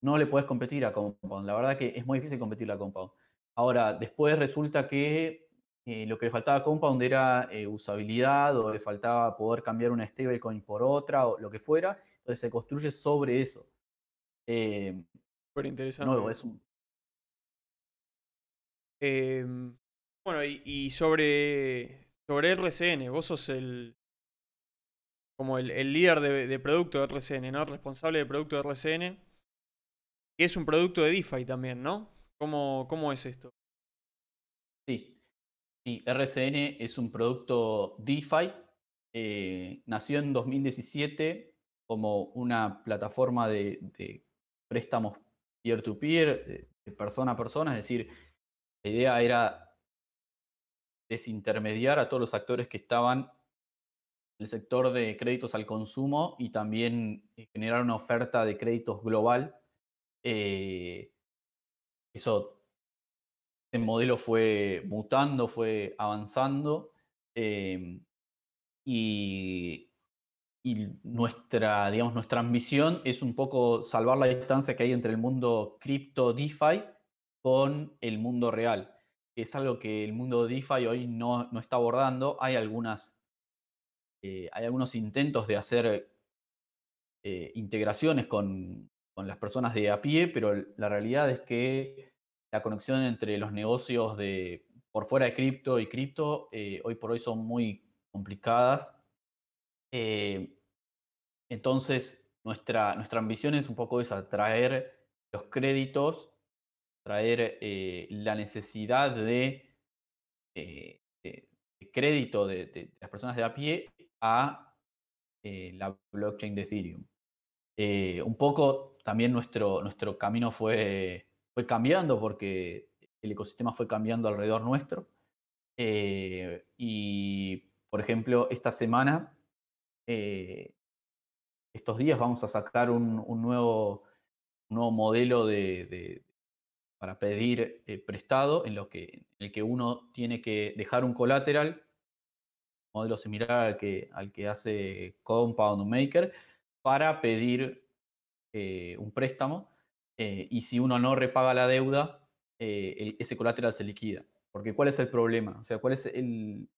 no le puedes competir a Compound. La verdad que es muy difícil competir a Compound. Ahora, después resulta que lo que le faltaba a Compound era usabilidad o le faltaba poder cambiar una stablecoin por otra o lo que fuera entonces se construye sobre eso. Eh, Súper interesante. es em, bueno, y, sobre, sobre RCN, vos sos el como el, líder de, producto de RCN, ¿no? Responsable de producto de RCN. Que es un producto de DeFi también, ¿no? ¿Cómo, cómo es esto? Sí. Sí, RCN es un producto DeFi. Eh, nació en 2017 como una plataforma de, préstamos peer-to-peer, de persona a persona, es decir, la idea era desintermediar a todos los actores que estaban en el sector de créditos al consumo y también eh, generar una oferta de créditos global. Eh, eso, ese modelo fue mutando, fue avanzando eh, y y nuestra, digamos, nuestra ambición es un poco salvar la distancia que hay entre el mundo cripto DeFi con el mundo real. Es algo que el mundo DeFi hoy no, no está abordando. Hay algunas, eh, hay algunos intentos de hacer eh, integraciones con, con, las personas de a pie, pero la realidad es que la conexión entre los negocios de por fuera de cripto y cripto eh, hoy por hoy son muy complicadas eh, entonces, nuestra, nuestra ambición es un poco esa, traer los créditos, traer eh, la necesidad de, eh, crédito de, las personas de a pie a la blockchain de Ethereum. un poco también nuestro, nuestro camino fue, fue cambiando porque el ecosistema fue cambiando alrededor nuestro. y, por ejemplo, esta semana eh, estos días vamos a sacar un, nuevo, modelo de, para pedir eh, prestado en, lo que, el que uno tiene que dejar un colateral, modelo similar al que, al que hace Compound Maker, para pedir eh, un préstamo. y si uno no repaga la deuda, ese colateral se liquida. Porque ¿cuál es el problema? O sea, ¿cuál es el,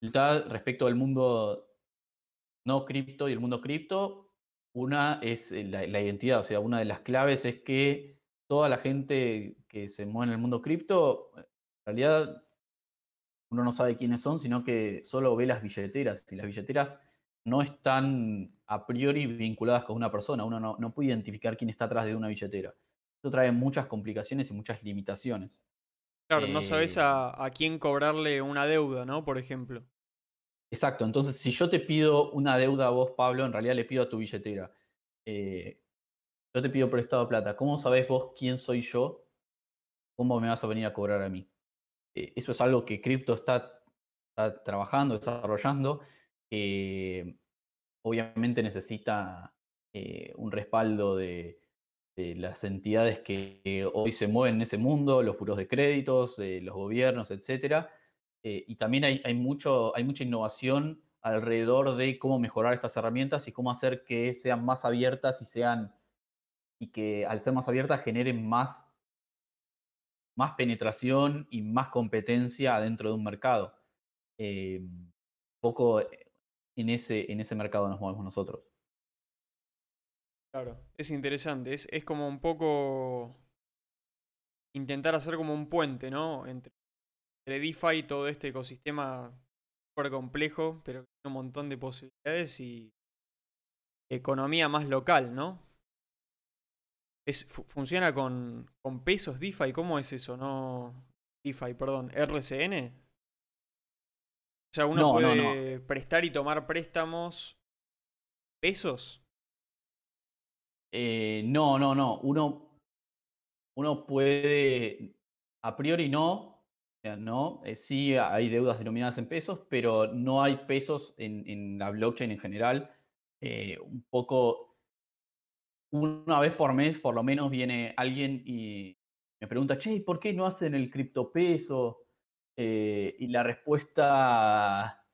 respecto al mundo no cripto y el mundo cripto, una es eh, la, identidad, o sea, una de las claves es que toda la gente que se mueve en el mundo cripto, en realidad uno no sabe quiénes son, sino que solo ve las billeteras y las billeteras no están a priori vinculadas con una persona, uno no, puede identificar quién está atrás de una billetera. Eso trae muchas complicaciones y muchas limitaciones. Claro, no sabes eh, a, quién cobrarle una deuda, ¿no? Por ejemplo. Exacto, entonces si yo te pido una deuda a vos, Pablo, en realidad le pido a tu billetera. Eh, yo te pido prestado plata. ¿Cómo sabés vos quién soy yo? ¿Cómo me vas a venir a cobrar a mí? Eh, eso es algo que Crypto está, trabajando, desarrollando. obviamente necesita un respaldo de, las entidades que hoy se mueven en ese mundo, los puros de créditos, los gobiernos, etc. y también hay, hay, mucho, hay mucha innovación alrededor de cómo mejorar estas herramientas y cómo hacer que sean más abiertas y sean y que al ser más abiertas generen más, más penetración y más competencia dentro de un mercado. Eh, poco en ese, en ese mercado nos movemos nosotros. Claro, es interesante. Es, es como un poco intentar hacer como un puente, ¿no? Entre, entre DeFi y todo este ecosistema súper complejo, pero con un montón de posibilidades y economía más local, ¿no? Es, funciona con, con pesos DeFi, ¿cómo es eso? No DeFi, perdón, RCN. O sea, uno puede prestar y tomar préstamos pesos. Eh, no, no, no. Uno, uno puede, a priori no, no. Eh, sí hay deudas denominadas en pesos, pero no hay pesos en, la blockchain en general. Eh, un poco una vez por mes, por lo menos, viene alguien y me pregunta, che, ¿por qué no hacen el criptopeso? Eh, y la respuesta,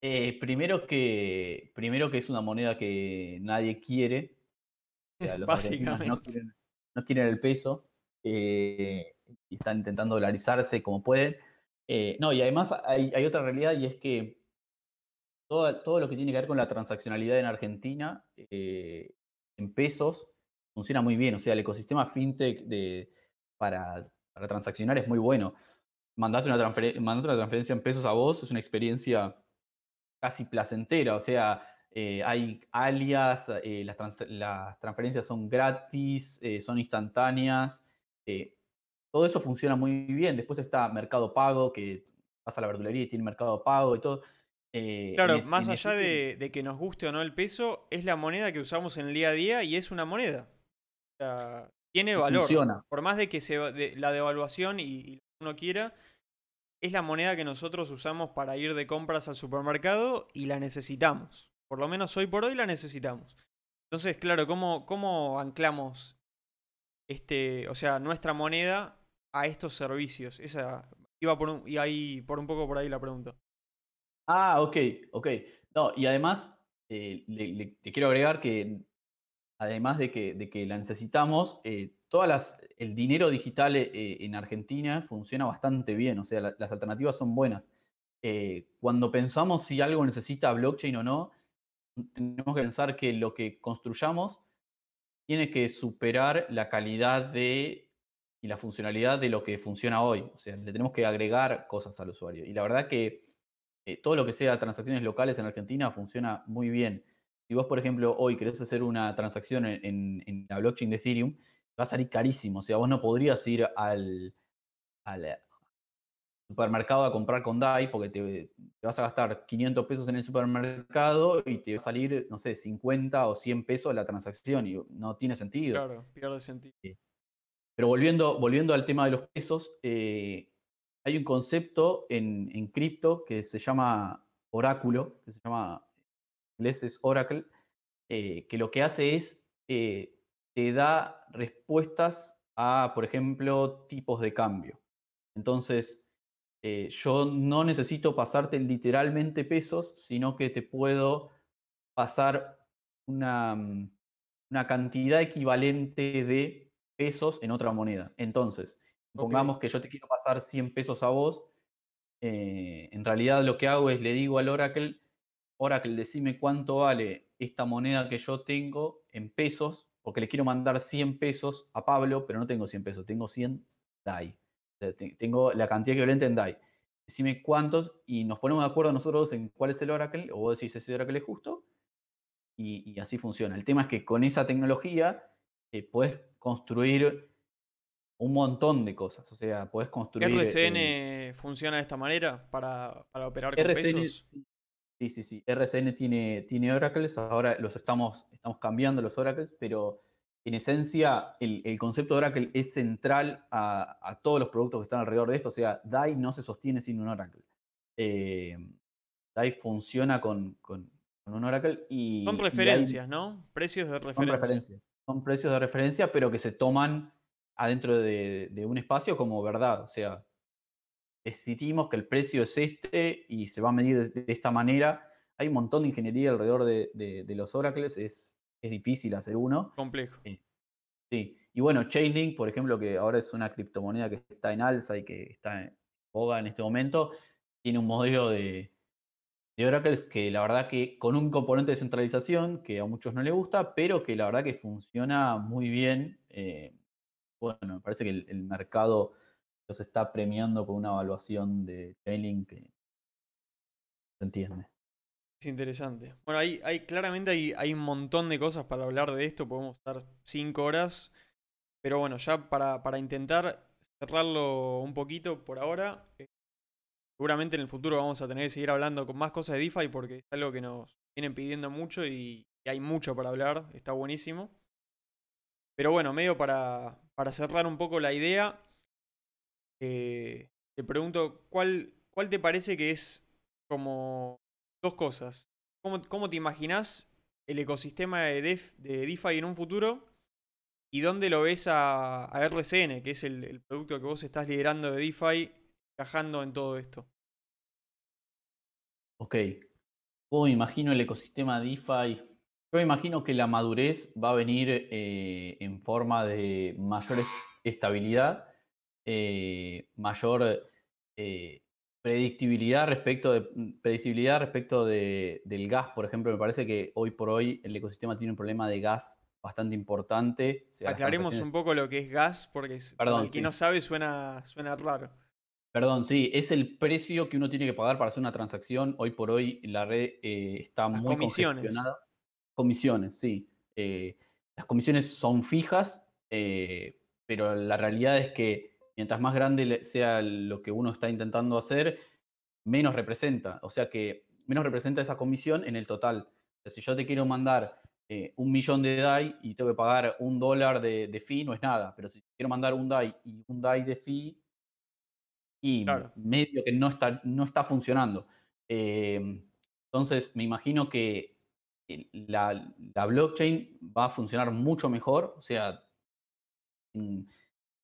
eh, primero, que, primero que es una moneda que nadie quiere. Básicamente. No quieren, el peso. Eh, y están intentando dolarizarse como pueden. no, y además hay, hay, otra realidad y es que todo, todo, lo que tiene que ver con la transaccionalidad en Argentina en pesos funciona muy bien. O sea, el ecosistema fintech de, para, para transaccionar es muy bueno. Mandate una, una transferencia en pesos a vos es una experiencia casi placentera. O sea, eh, hay alias, eh, las, transferencias son gratis, eh, son instantáneas. todo eso funciona muy bien. Después está Mercado Pago, que pasa a la verdulería y tiene Mercado Pago y todo. Claro, más allá de, que nos guste o no el peso, es la moneda que usamos en el día a día y es una moneda. O sea, tiene valor. Por más de que se, la devaluación y, y, lo que uno quiera, es la moneda que nosotros usamos para ir de compras al supermercado y la necesitamos. Por lo menos hoy por hoy la necesitamos. Entonces, claro, ¿cómo, cómo anclamos este, o sea, nuestra moneda a estos servicios? Esa iba por un, y ahí por un poco por ahí la pregunta. Ah, ok, ok. No, y además, eh, te quiero agregar que además de que, de que la necesitamos, eh, todas las, el dinero digital eh, en Argentina funciona bastante bien, o sea, las alternativas son buenas. cuando pensamos si algo necesita blockchain o no, tenemos que pensar que lo que construyamos tiene que superar la calidad de y la funcionalidad de lo que funciona hoy. O sea, le tenemos que agregar cosas al usuario. Y la verdad que eh, todo lo que sea transacciones locales en Argentina funciona muy bien. Si vos, por ejemplo, hoy querés hacer una transacción en, la blockchain de Ethereum, va a salir carísimo. O sea, vos no podrías ir al, al supermercado a comprar con DAI porque te, vas a gastar 500 pesos en el supermercado y te va a salir, no sé, 50 o 100 pesos la transacción y no tiene sentido. Claro, pierde sentido. Pero volviendo, volviendo al tema de los pesos, eh, hay un concepto en, cripto que se llama oráculo, que se llama, en inglés es Oracle, eh, que lo que hace es, eh, te da respuestas a, por ejemplo, tipos de cambio. Entonces, eh, yo no necesito pasarte literalmente pesos, sino que te puedo pasar una, mm, una cantidad equivalente de pesos en otra moneda. Entonces, Pongamos que yo te quiero pasar 100 pesos a vos. Eh, en realidad lo que hago es le digo al Oracle, Oracle, decime cuánto vale esta moneda que yo tengo en pesos, porque le quiero mandar 100 pesos a Pablo, pero no tengo 100 pesos, tengo 100 DAI. Tengo la cantidad equivalente en DAI. Decime cuántos y nos ponemos de acuerdo nosotros en cuál es el Oracle, o vos decís ese Oracle es justo, y, así funciona. El tema es que con esa tecnología eh, puedes construir un montón de cosas. O sea, puedes construir. ¿RCN eh, funciona de esta manera para, para operar con pesos? Sí, sí, sí. RCN tiene, tiene oracles, ahora los estamos, estamos cambiando los oracles, pero en esencia el, concepto de Oracle es central a, todos los productos que están alrededor de esto. O sea, DAI no se sostiene sin un Oracle. Eh, DAI funciona con, con, un Oracle y... Son referencias, ¿no? Precios de referencia. Son referencias. son precios de referencia, pero que se toman adentro de, un espacio como verdad. O sea, decidimos que el precio es este y se va a medir de, esta manera. Hay un montón de ingeniería alrededor de, los oracles, es, es, difícil hacer uno. Complejo. Eh, sí. Y bueno, Chainlink, por ejemplo, que ahora es una criptomoneda que está en alza y que está en boga en este momento, tiene un modelo de, de Oracle que la verdad que con un componente de centralización que a muchos no les gusta, pero que la verdad que funciona muy bien. Eh, bueno, me parece que el, mercado los está premiando con una evaluación de Chainlink que se entiende. Es interesante. Bueno, hay, hay claramente hay, hay, un montón de cosas para hablar de esto, podemos estar cinco horas, pero bueno, ya para, para intentar cerrarlo un poquito por ahora, eh, seguramente en el futuro vamos a tener que seguir hablando con más cosas de DeFi porque es algo que nos vienen pidiendo mucho y, hay mucho para hablar, está buenísimo. Pero bueno, medio para, para cerrar un poco la idea, eh, te pregunto, ¿cuál, ¿cuál te parece que es como dos cosas? ¿Cómo, cómo te imaginas el ecosistema de, de DeFi en un futuro? ¿Y dónde lo ves a, RCN, que es el, producto que vos estás liderando de DeFi, encajando en todo esto? Ok. ¿Cómo imagino el ecosistema DeFi? Yo imagino que la madurez va a venir eh, en forma de mayor estabilidad, eh, mayor eh, predictibilidad respecto de predictibilidad respecto de, del gas, por ejemplo. Me parece que hoy por hoy el ecosistema tiene un problema de gas bastante importante. Aclaremos un poco lo que es gas, porque Perdón, el que no sabe suena, suena raro. Perdón, sí, es el precio que uno tiene que pagar para hacer una transacción. Hoy por hoy la red eh, está muy comisiones. congestionada. Comisiones, sí. Eh, las comisiones son fijas, eh, pero la realidad es que mientras más grande sea lo que uno está intentando hacer, menos representa. O sea que menos representa esa comisión en el total. si yo te quiero mandar un millón de DAI y tengo que pagar un dólar de, de fee, no es nada. Pero si quiero mandar un DAI y un DAI de fee, y medio que no está, no está funcionando. Em, entonces, me imagino que la, blockchain va a funcionar mucho mejor, o sea, mm,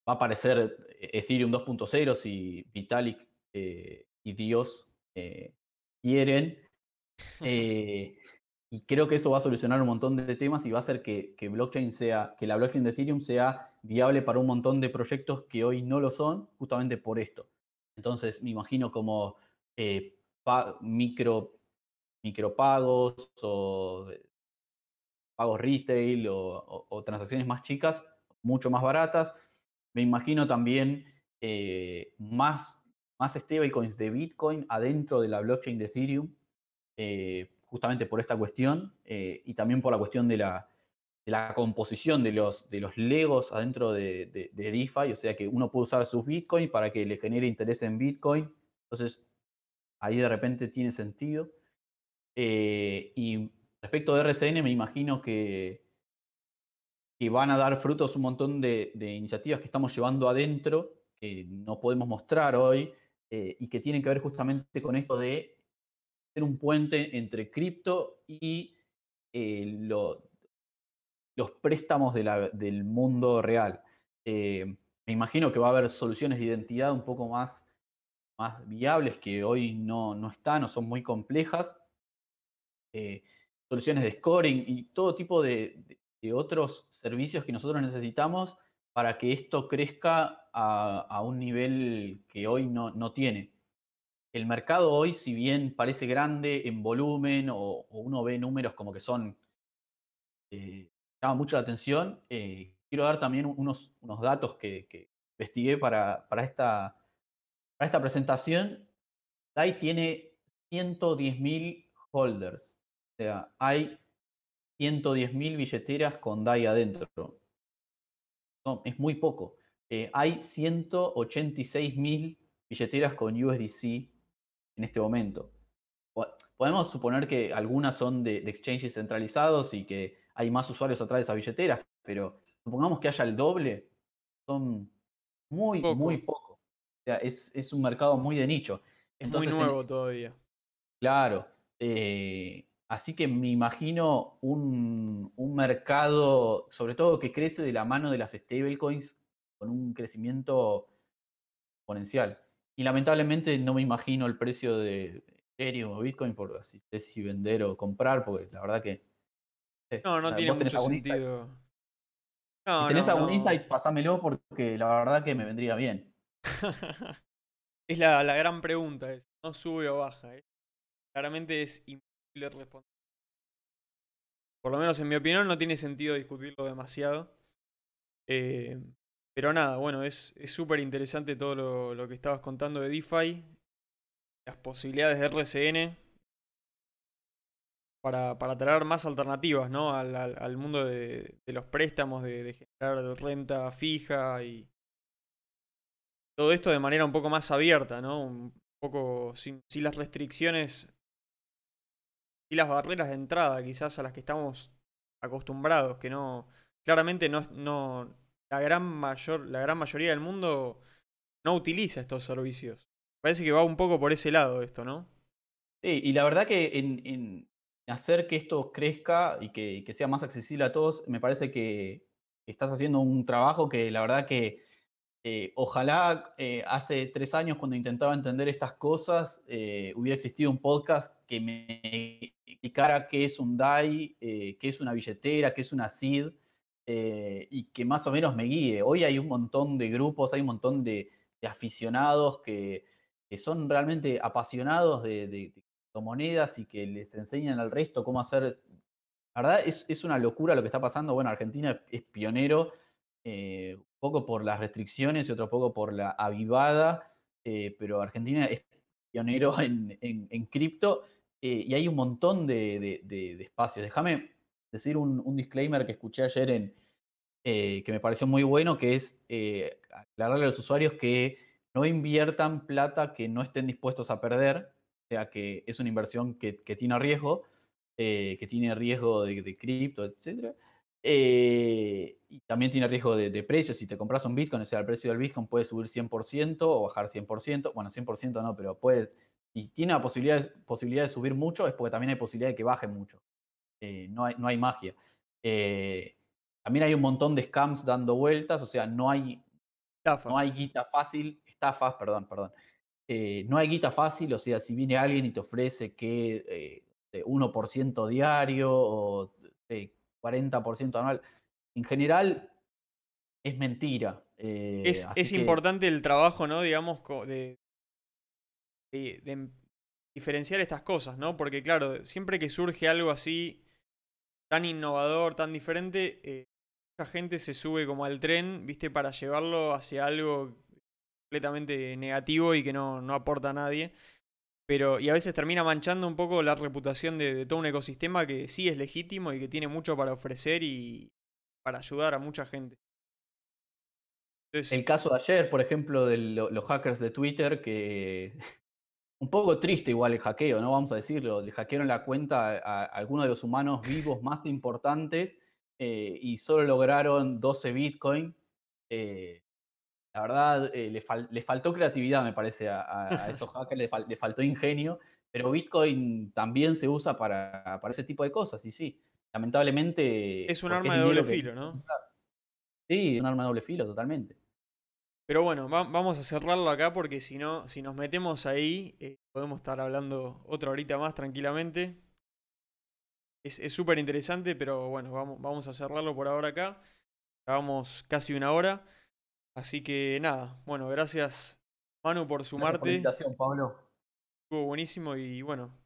va a aparecer Ethereum 2.0 si Vitalik eh, y Dios eh, quieren. Eh, y creo que eso va a solucionar un montón de temas y va a hacer que, blockchain sea, que la blockchain de Ethereum sea viable para un montón de proyectos que hoy no lo son, justamente por esto. Entonces, me imagino como eh, micro, micropagos o eh, pagos retail o, transacciones más chicas, mucho más baratas. Me imagino también eh, más, más stablecoins de Bitcoin adentro de la blockchain de Ethereum, justamente por esta cuestión y también por la cuestión de la, la composición de los, de los legos adentro de, de, DeFi, o sea que uno puede usar sus Bitcoin para que le genere interés en Bitcoin. Entonces, ahí de repente tiene sentido. Eh, y respecto de RCN, me imagino que, que van a dar frutos un montón de, iniciativas que estamos llevando adentro, que no podemos mostrar hoy, eh, y que tienen que ver justamente con esto de ser un puente entre cripto y eh, lo, los préstamos del mundo real. Eh, me imagino que va a haber soluciones de identidad un poco más, más viables que hoy no, no están o son muy complejas. Soluciones de scoring y todo tipo de, otros servicios que nosotros necesitamos para que esto crezca a, un nivel que hoy no, no, tiene. El mercado hoy, si bien parece grande en volumen o, uno ve números como que son eh, llama mucho la atención. Eh, quiero dar también unos, unos datos que, investigué para, para, esta, para esta presentación. DAI tiene 110.000 holders. O sea, hay 110.000 billeteras con DAI adentro. No, es muy poco. Eh, hay 186.000 billeteras con USDC en este momento. Podemos suponer que algunas son de, de exchanges centralizados y que hay más usuarios atrás de esas billeteras, pero supongamos que haya el doble, son muy, muy poco. O sea, es, un mercado muy de nicho. Es muy nuevo todavía. Claro. Eh, así que me imagino un, un, mercado, sobre todo que crece de la mano de las stablecoins, con un crecimiento exponencial. Y lamentablemente no me imagino el precio de Ethereum o Bitcoin por así si vender o comprar, porque la verdad que. no, no tiene mucho sentido. No, si tenés no, algún insight, pasámelo porque la verdad que me vendría bien. es la, la, gran pregunta, es, no sube o baja. ¿eh? Claramente es Por lo menos en mi opinión no tiene sentido discutirlo demasiado. Eh, pero nada, bueno, es súper interesante todo lo, lo, que estabas contando de DeFi, las posibilidades de RCN para, para traer más alternativas ¿no? al, al, mundo de, de, los préstamos, de, de, generar renta fija y todo esto de manera un poco más abierta, ¿no? un poco sin, sin las restricciones y las barreras de entrada quizás a las que estamos acostumbrados, que no, claramente no, no la gran mayor, la gran mayoría del mundo no utiliza estos servicios. Parece que va un poco por ese lado esto, ¿no? Sí, y la verdad que en, en hacer que esto crezca y que, que, sea más accesible a todos, me parece que estás haciendo un trabajo que la verdad que eh, ojalá eh, hace tres años cuando intentaba entender estas cosas eh, hubiera existido un podcast que me explicara qué es un DAI, qué es una billetera, qué es una SID y que más o menos me guíe. Hoy hay un montón de grupos, hay un montón de, aficionados que, son realmente apasionados de, monedas y que les enseñan al resto cómo hacer. La verdad es, una locura lo que está pasando. Bueno, Argentina es pionero poco por las restricciones y otro poco por la avivada, eh, pero Argentina es pionero en, en, cripto eh, y hay un montón de, de, espacios. Déjame decir un, disclaimer que escuché ayer en, que me pareció muy bueno, que es aclararle a los usuarios que no inviertan plata que no estén dispuestos a perder, o sea que es una inversión que, que tiene riesgo, que tiene riesgo de, de cripto, etcétera eh, y también tiene riesgo de, de precios. Si te compras un Bitcoin, o sea, el precio del Bitcoin puede subir 100% o bajar 100%. Bueno, 100% no, pero puede. Si tiene la posibilidad de, posibilidad de subir mucho, es porque también hay posibilidad de que baje mucho. Eh, no, hay, no hay magia. Eh, también hay un montón de scams dando vueltas, o sea, no hay, no hay guita fácil, estafas, perdón, perdón. Eh, no hay guita fácil, o sea, si viene alguien y te ofrece que 1% diario o 40% anual. En general, es mentira. Eh, es, es que... importante el trabajo, ¿no? Digamos, de, de, de, diferenciar estas cosas, ¿no? Porque, claro, siempre que surge algo así, tan innovador, tan diferente, eh, mucha gente se sube como al tren, ¿viste? Para llevarlo hacia algo completamente negativo y que no, no aporta a nadie. Pero, y a veces termina manchando un poco la reputación de, de, todo un ecosistema que sí es legítimo y que tiene mucho para ofrecer y para ayudar a mucha gente. Entonces, el caso de ayer, por ejemplo, de lo, los hackers de Twitter, que un poco triste igual el hackeo, ¿no? Vamos a decirlo, le hackearon la cuenta a, a algunos de los humanos vivos más importantes eh, y solo lograron 12 Bitcoin. Eh, la verdad, eh, le, fal le, faltó creatividad, me parece, a, a esos hackers, le, fal le, faltó ingenio, pero Bitcoin también se usa para, para, ese tipo de cosas, y sí, lamentablemente... Es un arma de doble filo, que... ¿no? Sí, un arma de doble filo, totalmente. Pero bueno, va vamos a cerrarlo acá porque si no, si nos metemos ahí, eh, podemos estar hablando otra horita más tranquilamente. Es súper interesante, pero bueno, vamos, vamos a cerrarlo por ahora acá. Llevamos casi una hora. Así que nada, bueno, gracias Manu por sumarte. Gracias por la invitación, Pablo. Estuvo buenísimo y bueno,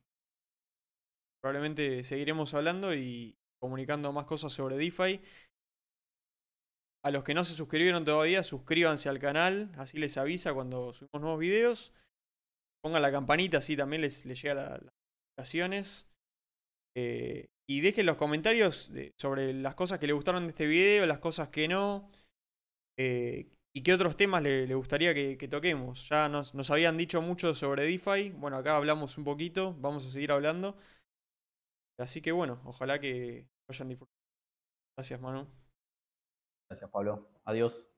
probablemente seguiremos hablando y comunicando más cosas sobre DeFi. A los que no se suscribieron todavía, suscríbanse al canal, así les avisa cuando subimos nuevos videos. Pongan la campanita, así también les, les llega las notificaciones. Eh, y dejen los comentarios de, sobre las cosas que les gustaron de este video, las cosas que no. Eh, ¿Y qué otros temas le, le gustaría que, que, toquemos? Ya nos, nos, habían dicho mucho sobre DeFi. Bueno, acá hablamos un poquito. Vamos a seguir hablando. Así que bueno, ojalá que vayan disfrutando. Gracias, Manu. Gracias, Pablo. Adiós.